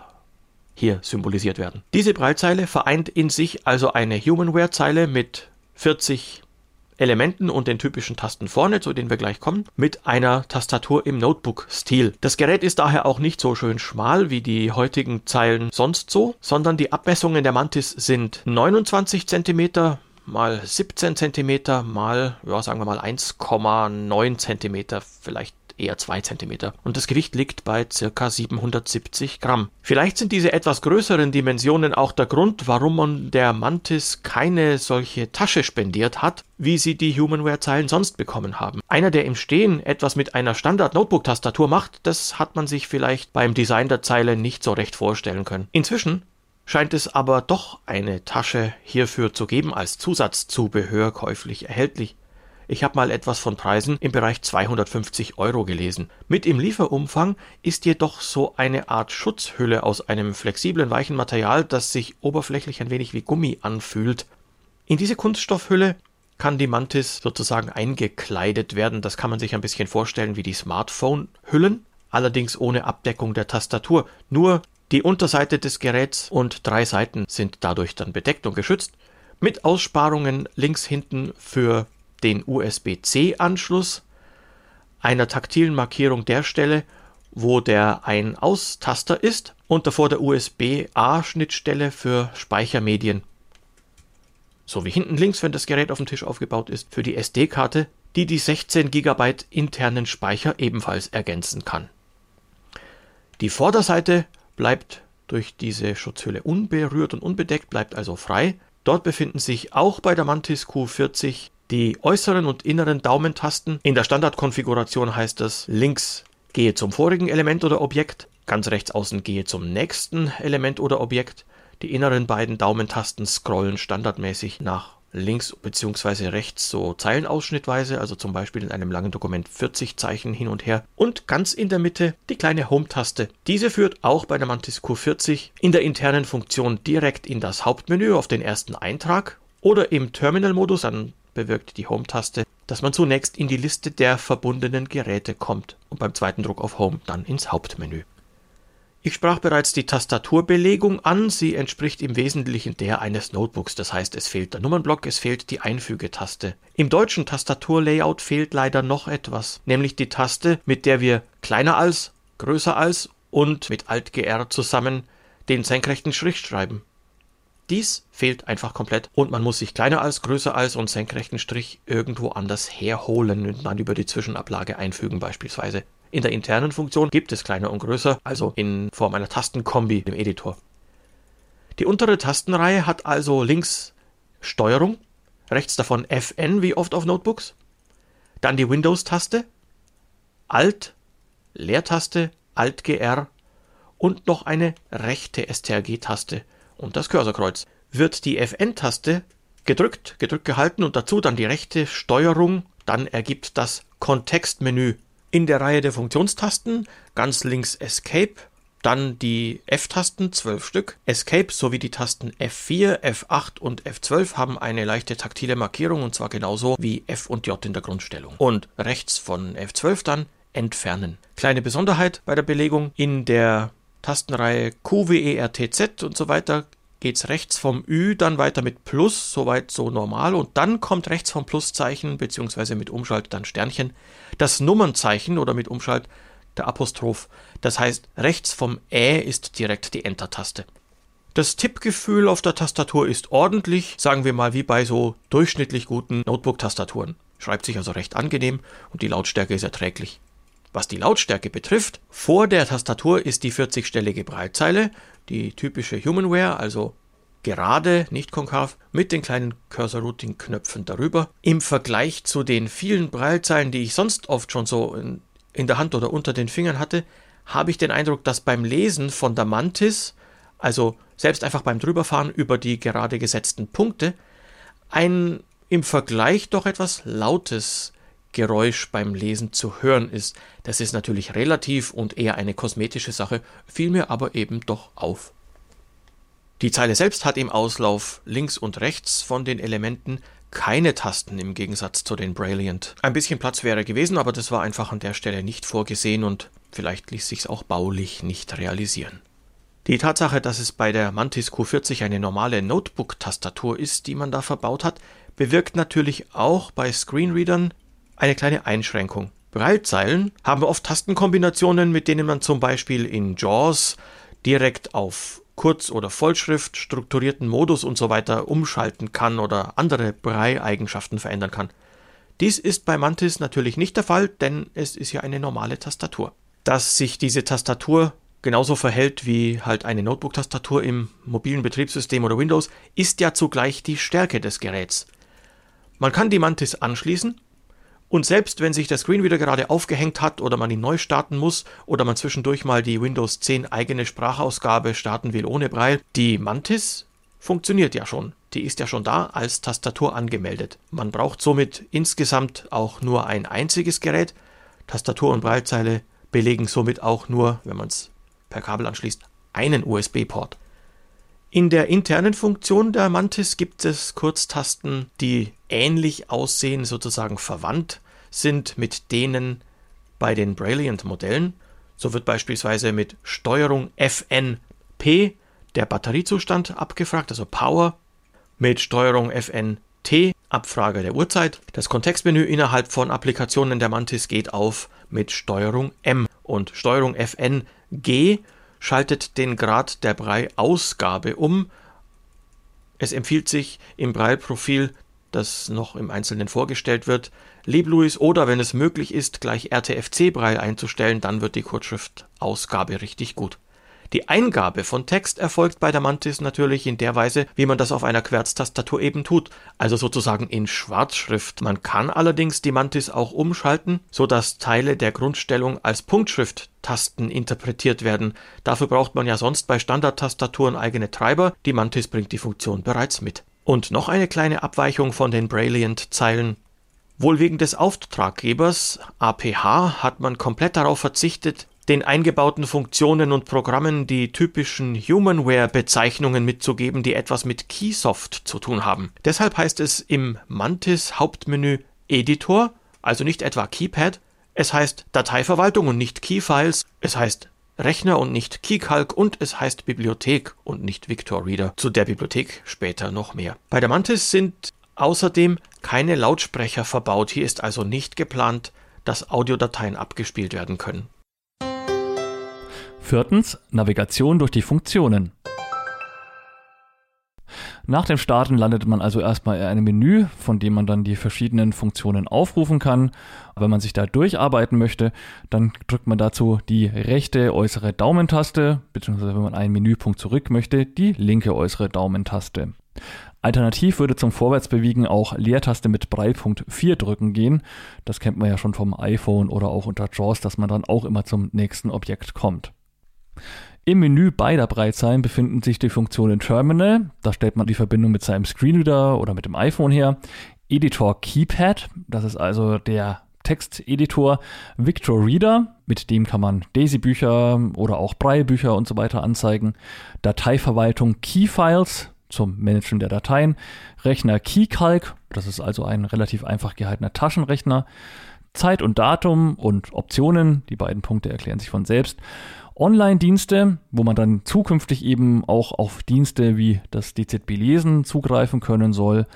hier symbolisiert werden. Diese Breitzeile vereint in sich also eine Humanware-Zeile mit 40 Elementen und den typischen Tasten vorne, zu denen wir gleich kommen, mit einer Tastatur im Notebook-Stil. Das Gerät ist daher auch nicht so schön schmal wie die heutigen Zeilen sonst so, sondern die Abmessungen der Mantis sind 29 cm mal 17 cm mal, ja, sagen wir mal 1,9 cm, vielleicht eher 2 cm. Und das Gewicht liegt bei ca. 770 Gramm. Vielleicht sind diese etwas größeren Dimensionen auch der Grund, warum man der Mantis keine solche Tasche spendiert hat, wie sie die Humanware-Zeilen sonst bekommen haben. Einer, der im Stehen etwas mit einer Standard-Notebook-Tastatur macht, das hat man sich vielleicht beim Design der Zeile nicht so recht vorstellen können. Inzwischen scheint es aber doch eine Tasche hierfür zu geben als Zusatzzubehör käuflich erhältlich. Ich habe mal etwas von Preisen im Bereich 250 Euro gelesen. Mit im Lieferumfang ist jedoch so eine Art Schutzhülle aus einem flexiblen weichen Material, das sich oberflächlich ein wenig wie Gummi anfühlt. In diese Kunststoffhülle kann die Mantis sozusagen eingekleidet werden. Das kann man sich ein bisschen vorstellen wie die Smartphone-Hüllen, allerdings ohne Abdeckung der Tastatur. Nur die Unterseite des Geräts und drei Seiten sind dadurch dann bedeckt und geschützt, mit Aussparungen links hinten für den USB-C-Anschluss, einer taktilen Markierung der Stelle, wo der Ein-Aus-Taster ist und davor der USB-A-Schnittstelle für Speichermedien. So wie hinten links, wenn das Gerät auf dem Tisch aufgebaut ist, für die SD-Karte, die die 16 GB internen Speicher ebenfalls ergänzen kann. Die Vorderseite bleibt durch diese Schutzhülle unberührt und unbedeckt, bleibt also frei. Dort befinden sich auch bei der Mantis Q40 die äußeren und inneren Daumentasten. In der Standardkonfiguration heißt das links gehe zum vorigen Element oder Objekt, ganz rechts außen gehe zum nächsten Element oder Objekt. Die inneren beiden Daumentasten scrollen standardmäßig nach links bzw. rechts so zeilenausschnittweise, also zum Beispiel in einem langen Dokument 40 Zeichen hin und her. Und ganz in der Mitte die kleine Home-Taste. Diese führt auch bei der Mantis Q40 in der internen Funktion direkt in das Hauptmenü auf den ersten Eintrag oder im Terminal-Modus, dann bewirkt die Home-Taste, dass man zunächst in die Liste der verbundenen Geräte kommt und beim zweiten Druck auf Home dann ins Hauptmenü. Ich sprach bereits die Tastaturbelegung an. Sie entspricht im Wesentlichen der eines Notebooks. Das heißt, es fehlt der Nummernblock, es fehlt die Einfügetaste. Im deutschen Tastaturlayout fehlt leider noch etwas, nämlich die Taste, mit der wir kleiner als, größer als und mit Alt-GR zusammen den senkrechten Strich schreiben. Dies fehlt einfach komplett und man muss sich kleiner als, größer als und senkrechten Strich irgendwo anders herholen und dann über die Zwischenablage einfügen beispielsweise. In der internen Funktion gibt es kleiner und größer, also in Form einer Tastenkombi im Editor. Die untere Tastenreihe hat also links Steuerung, rechts davon Fn wie oft auf Notebooks, dann die Windows-Taste, Alt, Leertaste, Alt-GR und noch eine rechte STRG-Taste und das Cursorkreuz. Wird die Fn-Taste gedrückt, gedrückt gehalten und dazu dann die rechte Steuerung, dann ergibt das Kontextmenü in der Reihe der Funktionstasten ganz links Escape, dann die F-Tasten, 12 Stück. Escape sowie die Tasten F4, F8 und F12 haben eine leichte taktile Markierung und zwar genauso wie F und J in der Grundstellung. Und rechts von F12 dann Entfernen. Kleine Besonderheit bei der Belegung in der Tastenreihe Q, W, E, R, T, Z und so weiter geht's rechts vom Ü dann weiter mit Plus, soweit so normal und dann kommt rechts vom Pluszeichen beziehungsweise mit Umschalt dann Sternchen das Nummernzeichen oder mit Umschalt der Apostroph. Das heißt, rechts vom Ä ist direkt die Enter-Taste. Das Tippgefühl auf der Tastatur ist ordentlich, sagen wir mal wie bei so durchschnittlich guten Notebook-Tastaturen. Schreibt sich also recht angenehm und die Lautstärke ist erträglich. Was die Lautstärke betrifft, vor der Tastatur ist die 40-stellige Breitzeile, die typische Humanware, also gerade, nicht konkav, mit den kleinen Cursor-Routing-Knöpfen darüber. Im Vergleich zu den vielen Braillezeilen, die ich sonst oft schon so in, in der Hand oder unter den Fingern hatte, habe ich den Eindruck, dass beim Lesen von der Mantis, also selbst einfach beim Drüberfahren über die gerade gesetzten Punkte, ein im Vergleich doch etwas lautes Geräusch beim Lesen zu hören ist. Das ist natürlich relativ und eher eine kosmetische Sache, fiel mir aber eben doch auf. Die Zeile selbst hat im Auslauf links und rechts von den Elementen keine Tasten im Gegensatz zu den Brilliant. Ein bisschen Platz wäre gewesen, aber das war einfach an der Stelle nicht vorgesehen und vielleicht ließ sich's auch baulich nicht realisieren. Die Tatsache, dass es bei der Mantis Q40 eine normale Notebook-Tastatur ist, die man da verbaut hat, bewirkt natürlich auch bei Screenreadern eine kleine Einschränkung. Braillezeilen haben oft Tastenkombinationen, mit denen man zum Beispiel in JAWS direkt auf Kurz- oder Vollschrift, strukturierten Modus und so weiter umschalten kann oder andere Braille-Eigenschaften verändern kann. Dies ist bei Mantis natürlich nicht der Fall, denn es ist ja eine normale Tastatur. Dass sich diese Tastatur genauso verhält wie halt eine Notebook-Tastatur im mobilen Betriebssystem oder Windows, ist ja zugleich die Stärke des Geräts. Man kann die Mantis anschließen und selbst wenn sich der Screenreader gerade aufgehängt hat oder man ihn neu starten muss oder man zwischendurch mal die Windows 10 eigene Sprachausgabe starten will ohne Braille, die Mantis funktioniert ja schon. Die ist ja schon da als Tastatur angemeldet. Man braucht somit insgesamt auch nur ein einziges Gerät. Tastatur und Braillezeile belegen somit auch nur, wenn man es per Kabel anschließt, einen USB-Port. In der internen Funktion der Mantis gibt es Kurztasten, die ähnlich aussehen, sozusagen verwandt sind mit denen bei den Brilliant-Modellen. So wird beispielsweise mit Steuerung FNP der Batteriezustand abgefragt, also Power, mit Steuerung FNT Abfrage der Uhrzeit. Das Kontextmenü innerhalb von Applikationen der Mantis geht auf mit Steuerung M und Steuerung FNG schaltet den Grad der Brei-Ausgabe um. Es empfiehlt sich im Brei-Profil, das noch im Einzelnen vorgestellt wird, LibLouis oder wenn es möglich ist, gleich RTFC-Brei einzustellen, dann wird die Kurzschriftausgabe richtig gut. Die Eingabe von Text erfolgt bei der Mantis natürlich in der Weise, wie man das auf einer Querztastatur eben tut, also sozusagen in Schwarzschrift. Man kann allerdings die Mantis auch umschalten, so dass Teile der Grundstellung als Punktschrift-Tasten interpretiert werden. Dafür braucht man ja sonst bei Standardtastaturen eigene Treiber, die Mantis bringt die Funktion bereits mit. Und noch eine kleine Abweichung von den Brilliant-Zeilen. Wohl wegen des Auftraggebers APH hat man komplett darauf verzichtet, den eingebauten Funktionen und Programmen die typischen Humanware-Bezeichnungen mitzugeben, die etwas mit Keysoft zu tun haben. Deshalb heißt es im Mantis Hauptmenü Editor, also nicht etwa Keypad, es heißt Dateiverwaltung und nicht Keyfiles, es heißt Rechner und nicht KeyCalc und es heißt Bibliothek und nicht Victor Reader. Zu der Bibliothek später noch mehr. Bei der Mantis sind außerdem keine Lautsprecher verbaut. Hier ist also nicht geplant, dass Audiodateien abgespielt werden können.
Viertens, Navigation durch die Funktionen. Nach dem Starten landet man also erstmal in einem Menü, von dem man dann die verschiedenen Funktionen aufrufen kann. Wenn man sich da durcharbeiten möchte, dann drückt man dazu die rechte äußere Daumentaste, beziehungsweise wenn man einen Menüpunkt zurück möchte, die linke äußere Daumentaste. Alternativ würde zum Vorwärtsbewegen auch Leertaste mit Breitpunkt 4 drücken gehen. Das kennt man ja schon vom iPhone oder auch unter JAWS, dass man dann auch immer zum nächsten Objekt kommt. Im Menü beider Breitzeilen befinden sich die Funktionen Terminal, da stellt man die Verbindung mit seinem Screenreader oder mit dem iPhone her, Editor Keypad, das ist also der Texteditor, Victor Reader, mit dem kann man Daisy-Bücher oder auch Braille-Bücher und so weiter anzeigen, Dateiverwaltung Keyfiles zum Managen der Dateien, Rechner KeyCalc, das ist also ein relativ einfach gehaltener Taschenrechner, Zeit und Datum und Optionen, die beiden Punkte erklären sich von selbst, Online-Dienste, wo man dann zukünftig eben auch auf Dienste wie das DZB Lesen zugreifen können soll.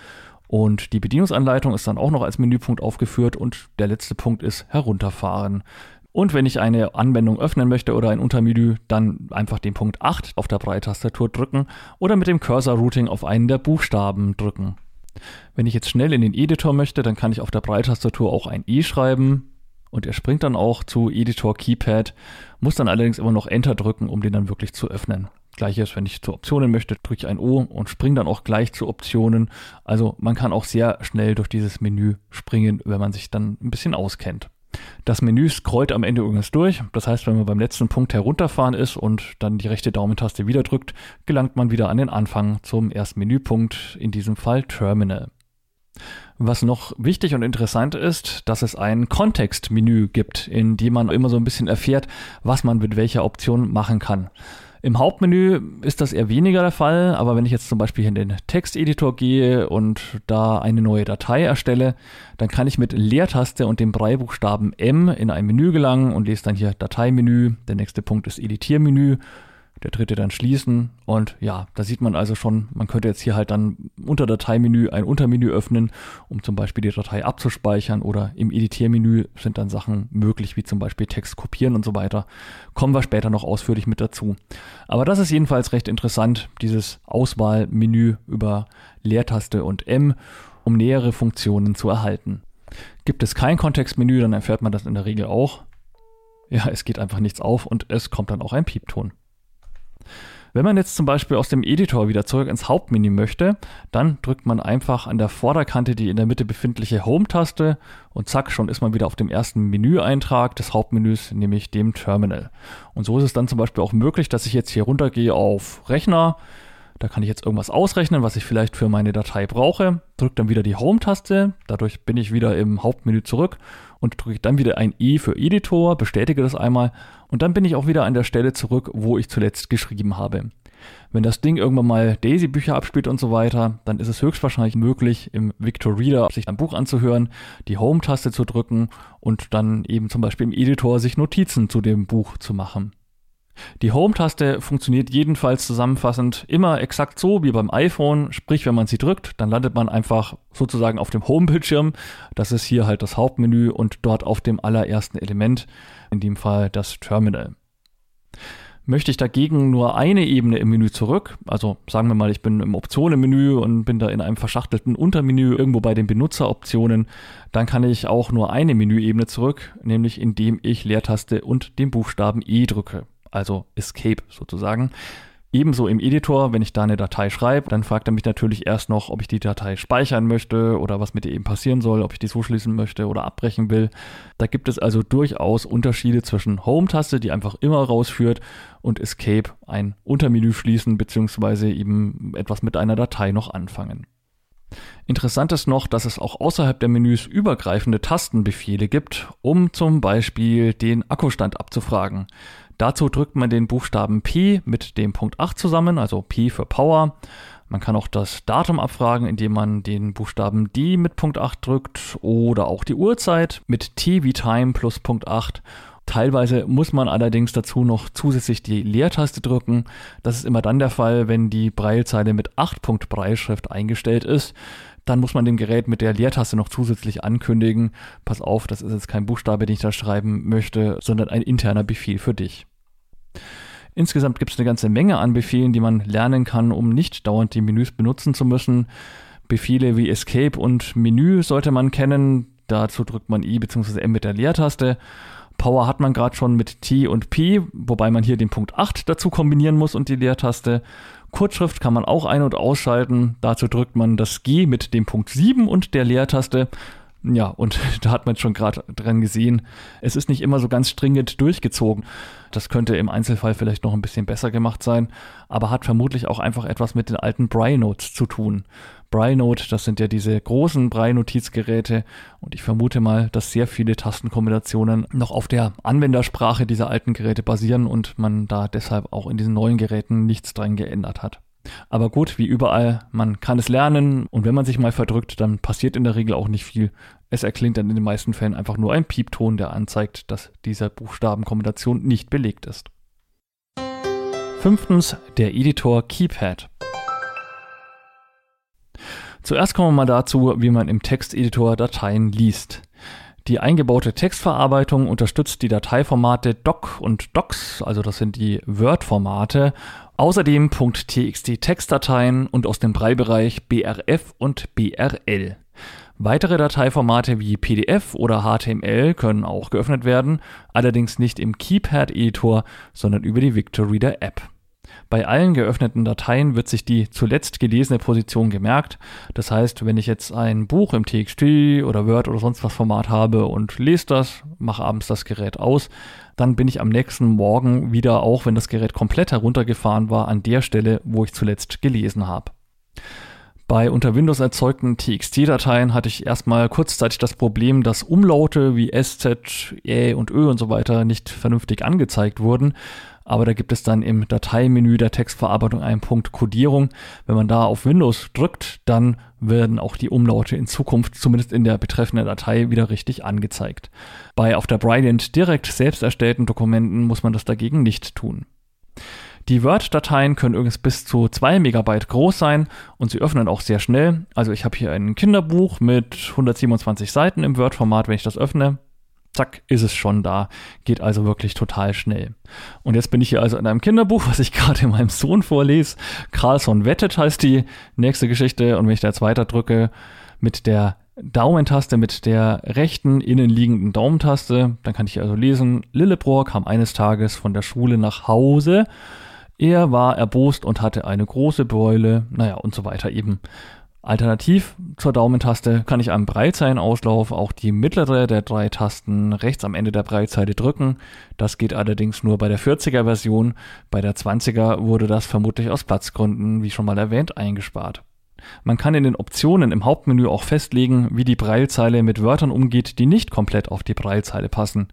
Und die Bedienungsanleitung ist dann auch noch als Menüpunkt aufgeführt und der letzte Punkt ist Herunterfahren. Und wenn ich eine Anwendung öffnen möchte oder ein Untermenü, dann einfach den Punkt 8 auf der Breitastatur drücken oder mit dem Cursor-Routing auf einen der Buchstaben drücken. Wenn ich jetzt schnell in den Editor möchte, dann kann ich auf der Breitastatur auch ein E schreiben, und er springt dann auch zu Editor Keypad, muss dann allerdings immer noch Enter drücken, um den dann wirklich zu öffnen. Gleiches, wenn ich zu Optionen möchte, drücke ich ein O und springe dann auch gleich zu Optionen. Also man kann auch sehr schnell durch dieses Menü springen, wenn man sich dann ein bisschen auskennt. Das Menü scrollt am Ende übrigens durch. Das heißt, wenn man beim letzten Punkt herunterfahren ist und dann die rechte Daumentaste wieder drückt, gelangt man wieder an den Anfang zum ersten Menüpunkt, in diesem Fall Terminal. Was noch wichtig und interessant ist, dass es ein Kontextmenü gibt, in dem man immer so ein bisschen erfährt, was man mit welcher Option machen kann. Im Hauptmenü ist das eher weniger der Fall, aber wenn ich jetzt zum Beispiel in den Texteditor gehe und da eine neue Datei erstelle, dann kann ich mit Leertaste und dem Breibuchstaben M in ein Menü gelangen und lese dann hier Dateimenü. Der nächste Punkt ist Editiermenü der dritte dann schließen und ja, da sieht man also schon, man könnte jetzt hier halt dann unter Dateimenü ein Untermenü öffnen, um zum Beispiel die Datei abzuspeichern oder im Editiermenü sind dann Sachen möglich, wie zum Beispiel Text kopieren und so weiter. Kommen wir später noch ausführlich mit dazu. Aber das ist jedenfalls recht interessant, dieses Auswahlmenü über Leertaste und M, um nähere Funktionen zu erhalten. Gibt es kein Kontextmenü, dann erfährt man das in der Regel auch. Ja, es geht einfach nichts auf und es kommt dann auch ein Piepton. Wenn man jetzt zum Beispiel aus dem Editor wieder zurück ins Hauptmenü möchte, dann drückt man einfach an der Vorderkante die in der Mitte befindliche Home-Taste und zack, schon ist man wieder auf dem ersten Menüeintrag des Hauptmenüs, nämlich dem Terminal. Und so ist es dann zum Beispiel auch möglich, dass ich jetzt hier runtergehe auf Rechner, da kann ich jetzt irgendwas ausrechnen, was ich vielleicht für meine Datei brauche, drücke dann wieder die Home-Taste, dadurch bin ich wieder im Hauptmenü zurück und drücke dann wieder ein i für Editor, bestätige das einmal und dann bin ich auch wieder an der Stelle zurück, wo ich zuletzt geschrieben habe. Wenn das Ding irgendwann mal Daisy-Bücher abspielt und so weiter, dann ist es höchstwahrscheinlich möglich, im Victor Reader sich ein Buch anzuhören, die Home-Taste zu drücken und dann eben zum Beispiel im Editor sich Notizen zu dem Buch zu machen. Die Home-Taste funktioniert jedenfalls zusammenfassend immer exakt so wie beim iPhone, sprich wenn man sie drückt, dann landet man einfach sozusagen auf dem Home-Bildschirm. Das ist hier halt das Hauptmenü und dort auf dem allerersten Element, in dem Fall das Terminal. Möchte ich dagegen nur eine Ebene im Menü zurück, also sagen wir mal, ich bin im Optionenmenü und bin da in einem verschachtelten Untermenü irgendwo bei den Benutzeroptionen, dann kann ich auch nur eine Menüebene zurück, nämlich indem ich Leertaste und den Buchstaben E drücke also Escape sozusagen. Ebenso im Editor, wenn ich da eine Datei schreibe, dann fragt er mich natürlich erst noch, ob ich die Datei speichern möchte oder was mit ihr eben passieren soll, ob ich die zuschließen möchte oder abbrechen will. Da gibt es also durchaus Unterschiede zwischen Home-Taste, die einfach immer rausführt, und Escape, ein Untermenü schließen beziehungsweise eben etwas mit einer Datei noch anfangen. Interessant ist noch, dass es auch außerhalb der Menüs übergreifende Tastenbefehle gibt, um zum Beispiel den Akkustand abzufragen. Dazu drückt man den Buchstaben P mit dem Punkt 8 zusammen, also P für Power. Man kann auch das Datum abfragen, indem man den Buchstaben D mit Punkt 8 drückt oder auch die Uhrzeit mit T wie Time plus Punkt 8. Teilweise muss man allerdings dazu noch zusätzlich die Leertaste drücken. Das ist immer dann der Fall, wenn die Breilzeile mit 8 Punkt Breilschrift eingestellt ist dann muss man dem Gerät mit der Leertaste noch zusätzlich ankündigen, pass auf, das ist jetzt kein Buchstabe, den ich da schreiben möchte, sondern ein interner Befehl für dich. Insgesamt gibt es eine ganze Menge an Befehlen, die man lernen kann, um nicht dauernd die Menüs benutzen zu müssen. Befehle wie Escape und Menü sollte man kennen. Dazu drückt man I bzw. M mit der Leertaste. Power hat man gerade schon mit T und P, wobei man hier den Punkt 8 dazu kombinieren muss und die Leertaste. Kurzschrift kann man auch ein- und ausschalten. Dazu drückt man das G mit dem Punkt 7 und der Leertaste. Ja, und [LAUGHS] da hat man schon gerade dran gesehen, es ist nicht immer so ganz stringent durchgezogen. Das könnte im Einzelfall vielleicht noch ein bisschen besser gemacht sein, aber hat vermutlich auch einfach etwas mit den alten Braille Notes zu tun. Braille Note, das sind ja diese großen Braille-Notizgeräte und ich vermute mal, dass sehr viele Tastenkombinationen noch auf der Anwendersprache dieser alten Geräte basieren und man da deshalb auch in diesen neuen Geräten nichts dran geändert hat. Aber gut, wie überall, man kann es lernen und wenn man sich mal verdrückt, dann passiert in der Regel auch nicht viel. Es erklingt dann in den meisten Fällen einfach nur ein Piepton, der anzeigt, dass diese Buchstabenkombination nicht belegt ist. Fünftens, der Editor Keypad. Zuerst kommen wir mal dazu, wie man im Texteditor Dateien liest. Die eingebaute Textverarbeitung unterstützt die Dateiformate Doc und Docs, also das sind die Word-Formate, außerdem .txt Textdateien und aus dem Brei-Bereich BRF und BRL. Weitere Dateiformate wie PDF oder HTML können auch geöffnet werden, allerdings nicht im Keypad-Editor, sondern über die Victor Reader App. Bei allen geöffneten Dateien wird sich die zuletzt gelesene Position gemerkt. Das heißt, wenn ich jetzt ein Buch im TXT oder Word oder sonst was Format habe und lese das, mache abends das Gerät aus, dann bin ich am nächsten Morgen wieder, auch wenn das Gerät komplett heruntergefahren war, an der Stelle, wo ich zuletzt gelesen habe. Bei unter Windows erzeugten TXT-Dateien hatte ich erstmal kurzzeitig das Problem, dass Umlaute wie SZ, Ä und Ö und so weiter nicht vernünftig angezeigt wurden. Aber da gibt es dann im Dateimenü der Textverarbeitung einen Punkt Codierung. Wenn man da auf Windows drückt, dann werden auch die Umlaute in Zukunft zumindest in der betreffenden Datei wieder richtig angezeigt. Bei auf der Brilliant direkt selbst erstellten Dokumenten muss man das dagegen nicht tun. Die Word-Dateien können übrigens bis zu 2 Megabyte groß sein und sie öffnen auch sehr schnell. Also ich habe hier ein Kinderbuch mit 127 Seiten im Word-Format, wenn ich das öffne. Zack, ist es schon da. Geht also wirklich total schnell. Und jetzt bin ich hier also in einem Kinderbuch, was ich [LAUGHS] gerade meinem Sohn vorlese. Carlson wettet heißt die nächste Geschichte. Und wenn ich da jetzt weiter drücke mit der Daumentaste, mit der rechten innenliegenden Daumentaste, dann kann ich also lesen, Lillebrohr kam eines Tages von der Schule nach Hause er war erbost und hatte eine große Beule, naja, und so weiter eben. Alternativ zur Daumentaste kann ich am Breitzeilenauslauf auch die mittlere der drei Tasten rechts am Ende der Breitzeile drücken. Das geht allerdings nur bei der 40er Version. Bei der 20er wurde das vermutlich aus Platzgründen, wie schon mal erwähnt, eingespart. Man kann in den Optionen im Hauptmenü auch festlegen, wie die Breilzeile mit Wörtern umgeht, die nicht komplett auf die Breilzeile passen.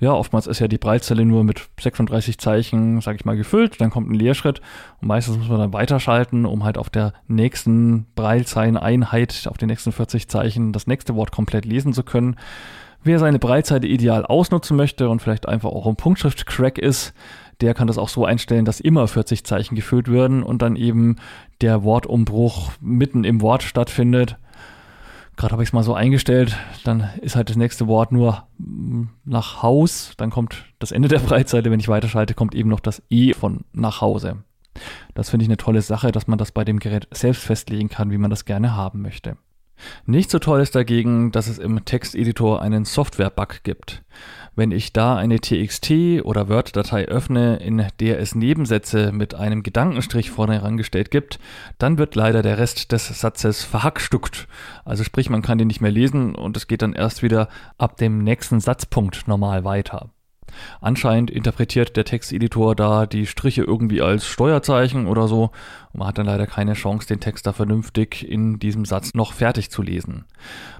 Ja, oftmals ist ja die Breilzeile nur mit 36 Zeichen, sag ich mal, gefüllt, dann kommt ein Leerschritt und meistens muss man dann weiterschalten, um halt auf der nächsten Breilzeileneinheit, auf den nächsten 40 Zeichen, das nächste Wort komplett lesen zu können. Wer seine Breitzeile ideal ausnutzen möchte und vielleicht einfach auch ein Punktschrift-Crack ist, der kann das auch so einstellen, dass immer 40 Zeichen gefüllt werden und dann eben der Wortumbruch mitten im Wort stattfindet. Gerade habe ich es mal so eingestellt, dann ist halt das nächste Wort nur mm, nach Haus, dann kommt das Ende der Breitseite, wenn ich weiterschalte, kommt eben noch das E von nach Hause. Das finde ich eine tolle Sache, dass man das bei dem Gerät selbst festlegen kann, wie man das gerne haben möchte. Nicht so toll ist dagegen, dass es im Texteditor einen Software-Bug gibt. Wenn ich da eine TXT oder Word-Datei öffne, in der es Nebensätze mit einem Gedankenstrich vorne herangestellt gibt, dann wird leider der Rest des Satzes verhackstückt. Also sprich, man kann den nicht mehr lesen und es geht dann erst wieder ab dem nächsten Satzpunkt normal weiter. Anscheinend interpretiert der Texteditor da die Striche irgendwie als Steuerzeichen oder so. Und man hat dann leider keine Chance, den Text da vernünftig in diesem Satz noch fertig zu lesen.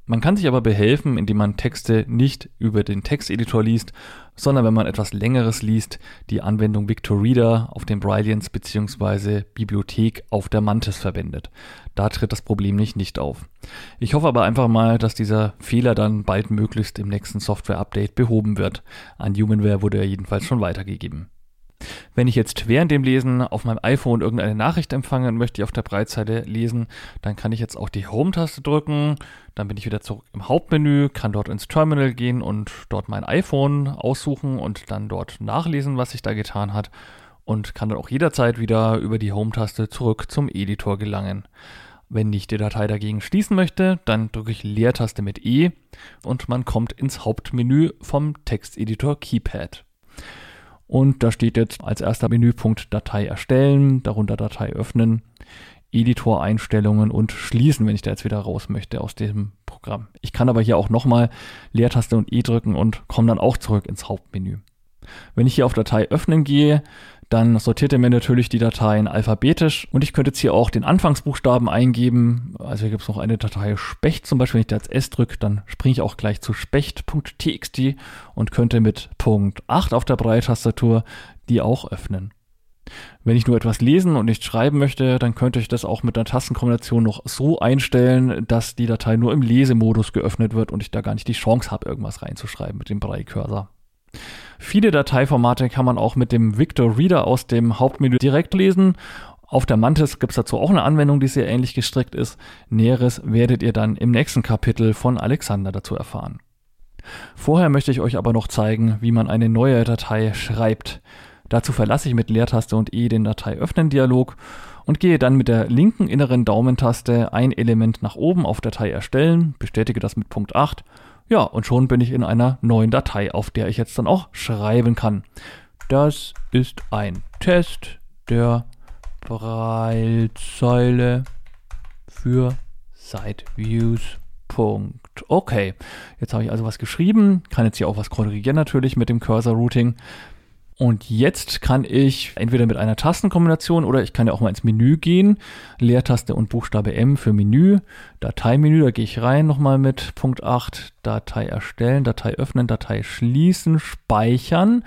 Man kann sich aber behelfen, indem man Texte nicht über den Texteditor liest, sondern wenn man etwas längeres liest, die Anwendung Victor Reader auf dem Brilliance bzw. Bibliothek auf der Mantis verwendet. Da tritt das Problem nicht, nicht auf. Ich hoffe aber einfach mal, dass dieser Fehler dann bald möglichst im nächsten Software-Update behoben wird. An Humanware wurde er jedenfalls schon weitergegeben. Wenn ich jetzt während dem Lesen auf meinem iPhone irgendeine Nachricht empfange und möchte ich auf der Breitseite lesen, dann kann ich jetzt auch die Home-Taste drücken. Dann bin ich wieder zurück im Hauptmenü, kann dort ins Terminal gehen und dort mein iPhone aussuchen und dann dort nachlesen, was sich da getan hat. Und kann dann auch jederzeit wieder über die Home-Taste zurück zum Editor gelangen. Wenn ich die Datei dagegen schließen möchte, dann drücke ich Leertaste mit E und man kommt ins Hauptmenü vom Texteditor Keypad. Und da steht jetzt als erster Menüpunkt Datei erstellen, darunter Datei öffnen, Editor-Einstellungen und schließen, wenn ich da jetzt wieder raus möchte aus dem Programm. Ich kann aber hier auch nochmal Leertaste und E drücken und komme dann auch zurück ins Hauptmenü. Wenn ich hier auf Datei öffnen gehe, dann sortiert er mir natürlich die Dateien alphabetisch und ich könnte jetzt hier auch den Anfangsbuchstaben eingeben. Also hier gibt es noch eine Datei Specht zum Beispiel. Wenn ich da jetzt S drücke, dann springe ich auch gleich zu specht.txt und könnte mit Punkt 8 auf der Breitastatur die auch öffnen. Wenn ich nur etwas lesen und nicht schreiben möchte, dann könnte ich das auch mit einer Tastenkombination noch so einstellen, dass die Datei nur im Lesemodus geöffnet wird und ich da gar nicht die Chance habe, irgendwas reinzuschreiben mit dem Brei-Cursor. Viele Dateiformate kann man auch mit dem Victor Reader aus dem Hauptmenü direkt lesen. Auf der Mantis gibt es dazu auch eine Anwendung, die sehr ähnlich gestrickt ist. Näheres werdet ihr dann im nächsten Kapitel von Alexander dazu erfahren. Vorher möchte ich euch aber noch zeigen, wie man eine neue Datei schreibt. Dazu verlasse ich mit Leertaste und E den Datei öffnen Dialog und gehe dann mit der linken inneren Daumentaste ein Element nach oben auf Datei erstellen, bestätige das mit Punkt 8 ja, und schon bin ich in einer neuen Datei, auf der ich jetzt dann auch schreiben kann. Das ist ein Test, der Braillezeile für Sideviews. Okay, jetzt habe ich also was geschrieben, kann jetzt hier auch was korrigieren natürlich mit dem Cursor-Routing. Und jetzt kann ich entweder mit einer Tastenkombination oder ich kann ja auch mal ins Menü gehen. Leertaste und Buchstabe M für Menü. Dateimenü, da gehe ich rein nochmal mit Punkt 8. Datei erstellen, Datei öffnen, Datei schließen, speichern.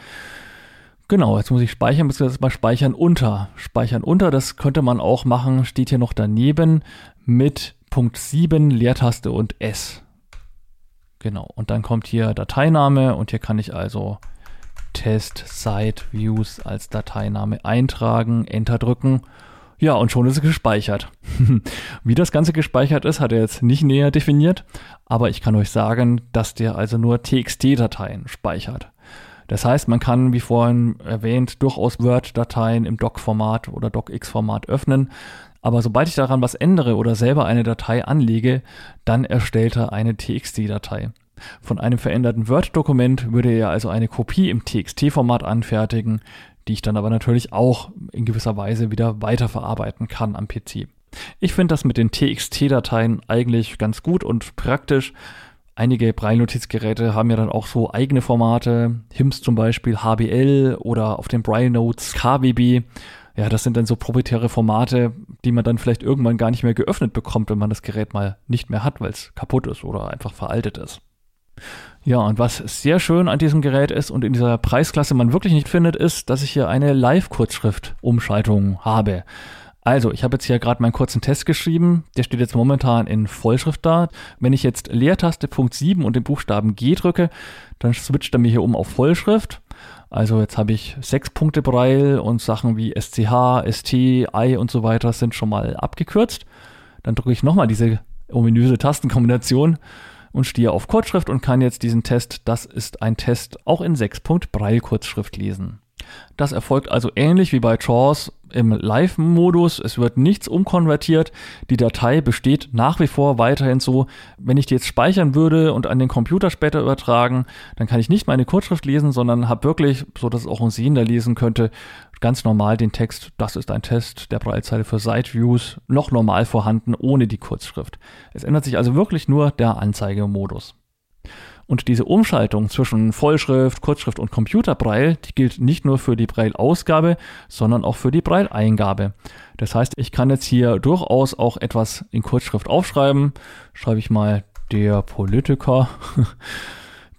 Genau, jetzt muss ich speichern, beziehungsweise mal speichern unter. Speichern unter, das könnte man auch machen, steht hier noch daneben mit Punkt 7, Leertaste und S. Genau, und dann kommt hier Dateiname und hier kann ich also Test Site Views als Dateiname eintragen, Enter drücken. Ja, und schon ist es gespeichert. [LAUGHS] Wie das Ganze gespeichert ist, hat er jetzt nicht näher definiert, aber ich kann euch sagen, dass der also nur TXT-Dateien speichert. Das heißt, man kann, wie vorhin erwähnt, durchaus Word-Dateien im Doc-Format oder DocX-Format öffnen. Aber sobald ich daran was ändere oder selber eine Datei anlege, dann erstellt er eine TXT-Datei. Von einem veränderten Word-Dokument würde er also eine Kopie im TXT-Format anfertigen, die ich dann aber natürlich auch in gewisser Weise wieder weiterverarbeiten kann am PC. Ich finde das mit den TXT-Dateien eigentlich ganz gut und praktisch. Einige Braille-Notizgeräte haben ja dann auch so eigene Formate, HIMS zum Beispiel, HBL oder auf den Braille Notes KWB. Ja, das sind dann so proprietäre Formate, die man dann vielleicht irgendwann gar nicht mehr geöffnet bekommt, wenn man das Gerät mal nicht mehr hat, weil es kaputt ist oder einfach veraltet ist. Ja, und was sehr schön an diesem Gerät ist und in dieser Preisklasse man wirklich nicht findet, ist, dass ich hier eine Live-Kurzschrift-Umschaltung habe. Also, ich habe jetzt hier gerade meinen kurzen Test geschrieben. Der steht jetzt momentan in Vollschrift da. Wenn ich jetzt Leertaste Punkt 7 und den Buchstaben G drücke, dann switcht er mir hier um auf Vollschrift. Also jetzt habe ich sechs Punkte Braille und Sachen wie SCH, ST, I und so weiter sind schon mal abgekürzt. Dann drücke ich nochmal diese ominöse Tastenkombination und stehe auf Kurzschrift und kann jetzt diesen Test, das ist ein Test, auch in 6 Punkt Braille Kurzschrift lesen. Das erfolgt also ähnlich wie bei JAWS im Live-Modus. Es wird nichts umkonvertiert. Die Datei besteht nach wie vor weiterhin so. Wenn ich die jetzt speichern würde und an den Computer später übertragen, dann kann ich nicht meine Kurzschrift lesen, sondern habe wirklich, so dass auch ein Sehender lesen könnte, ganz normal den Text, das ist ein Test der Breitzeile für Site-Views, noch normal vorhanden, ohne die Kurzschrift. Es ändert sich also wirklich nur der Anzeigemodus. Und diese Umschaltung zwischen Vollschrift, Kurzschrift und Computerbraille, die gilt nicht nur für die Braille-Ausgabe, sondern auch für die Braille-Eingabe. Das heißt, ich kann jetzt hier durchaus auch etwas in Kurzschrift aufschreiben. Schreibe ich mal der Politiker. [LAUGHS]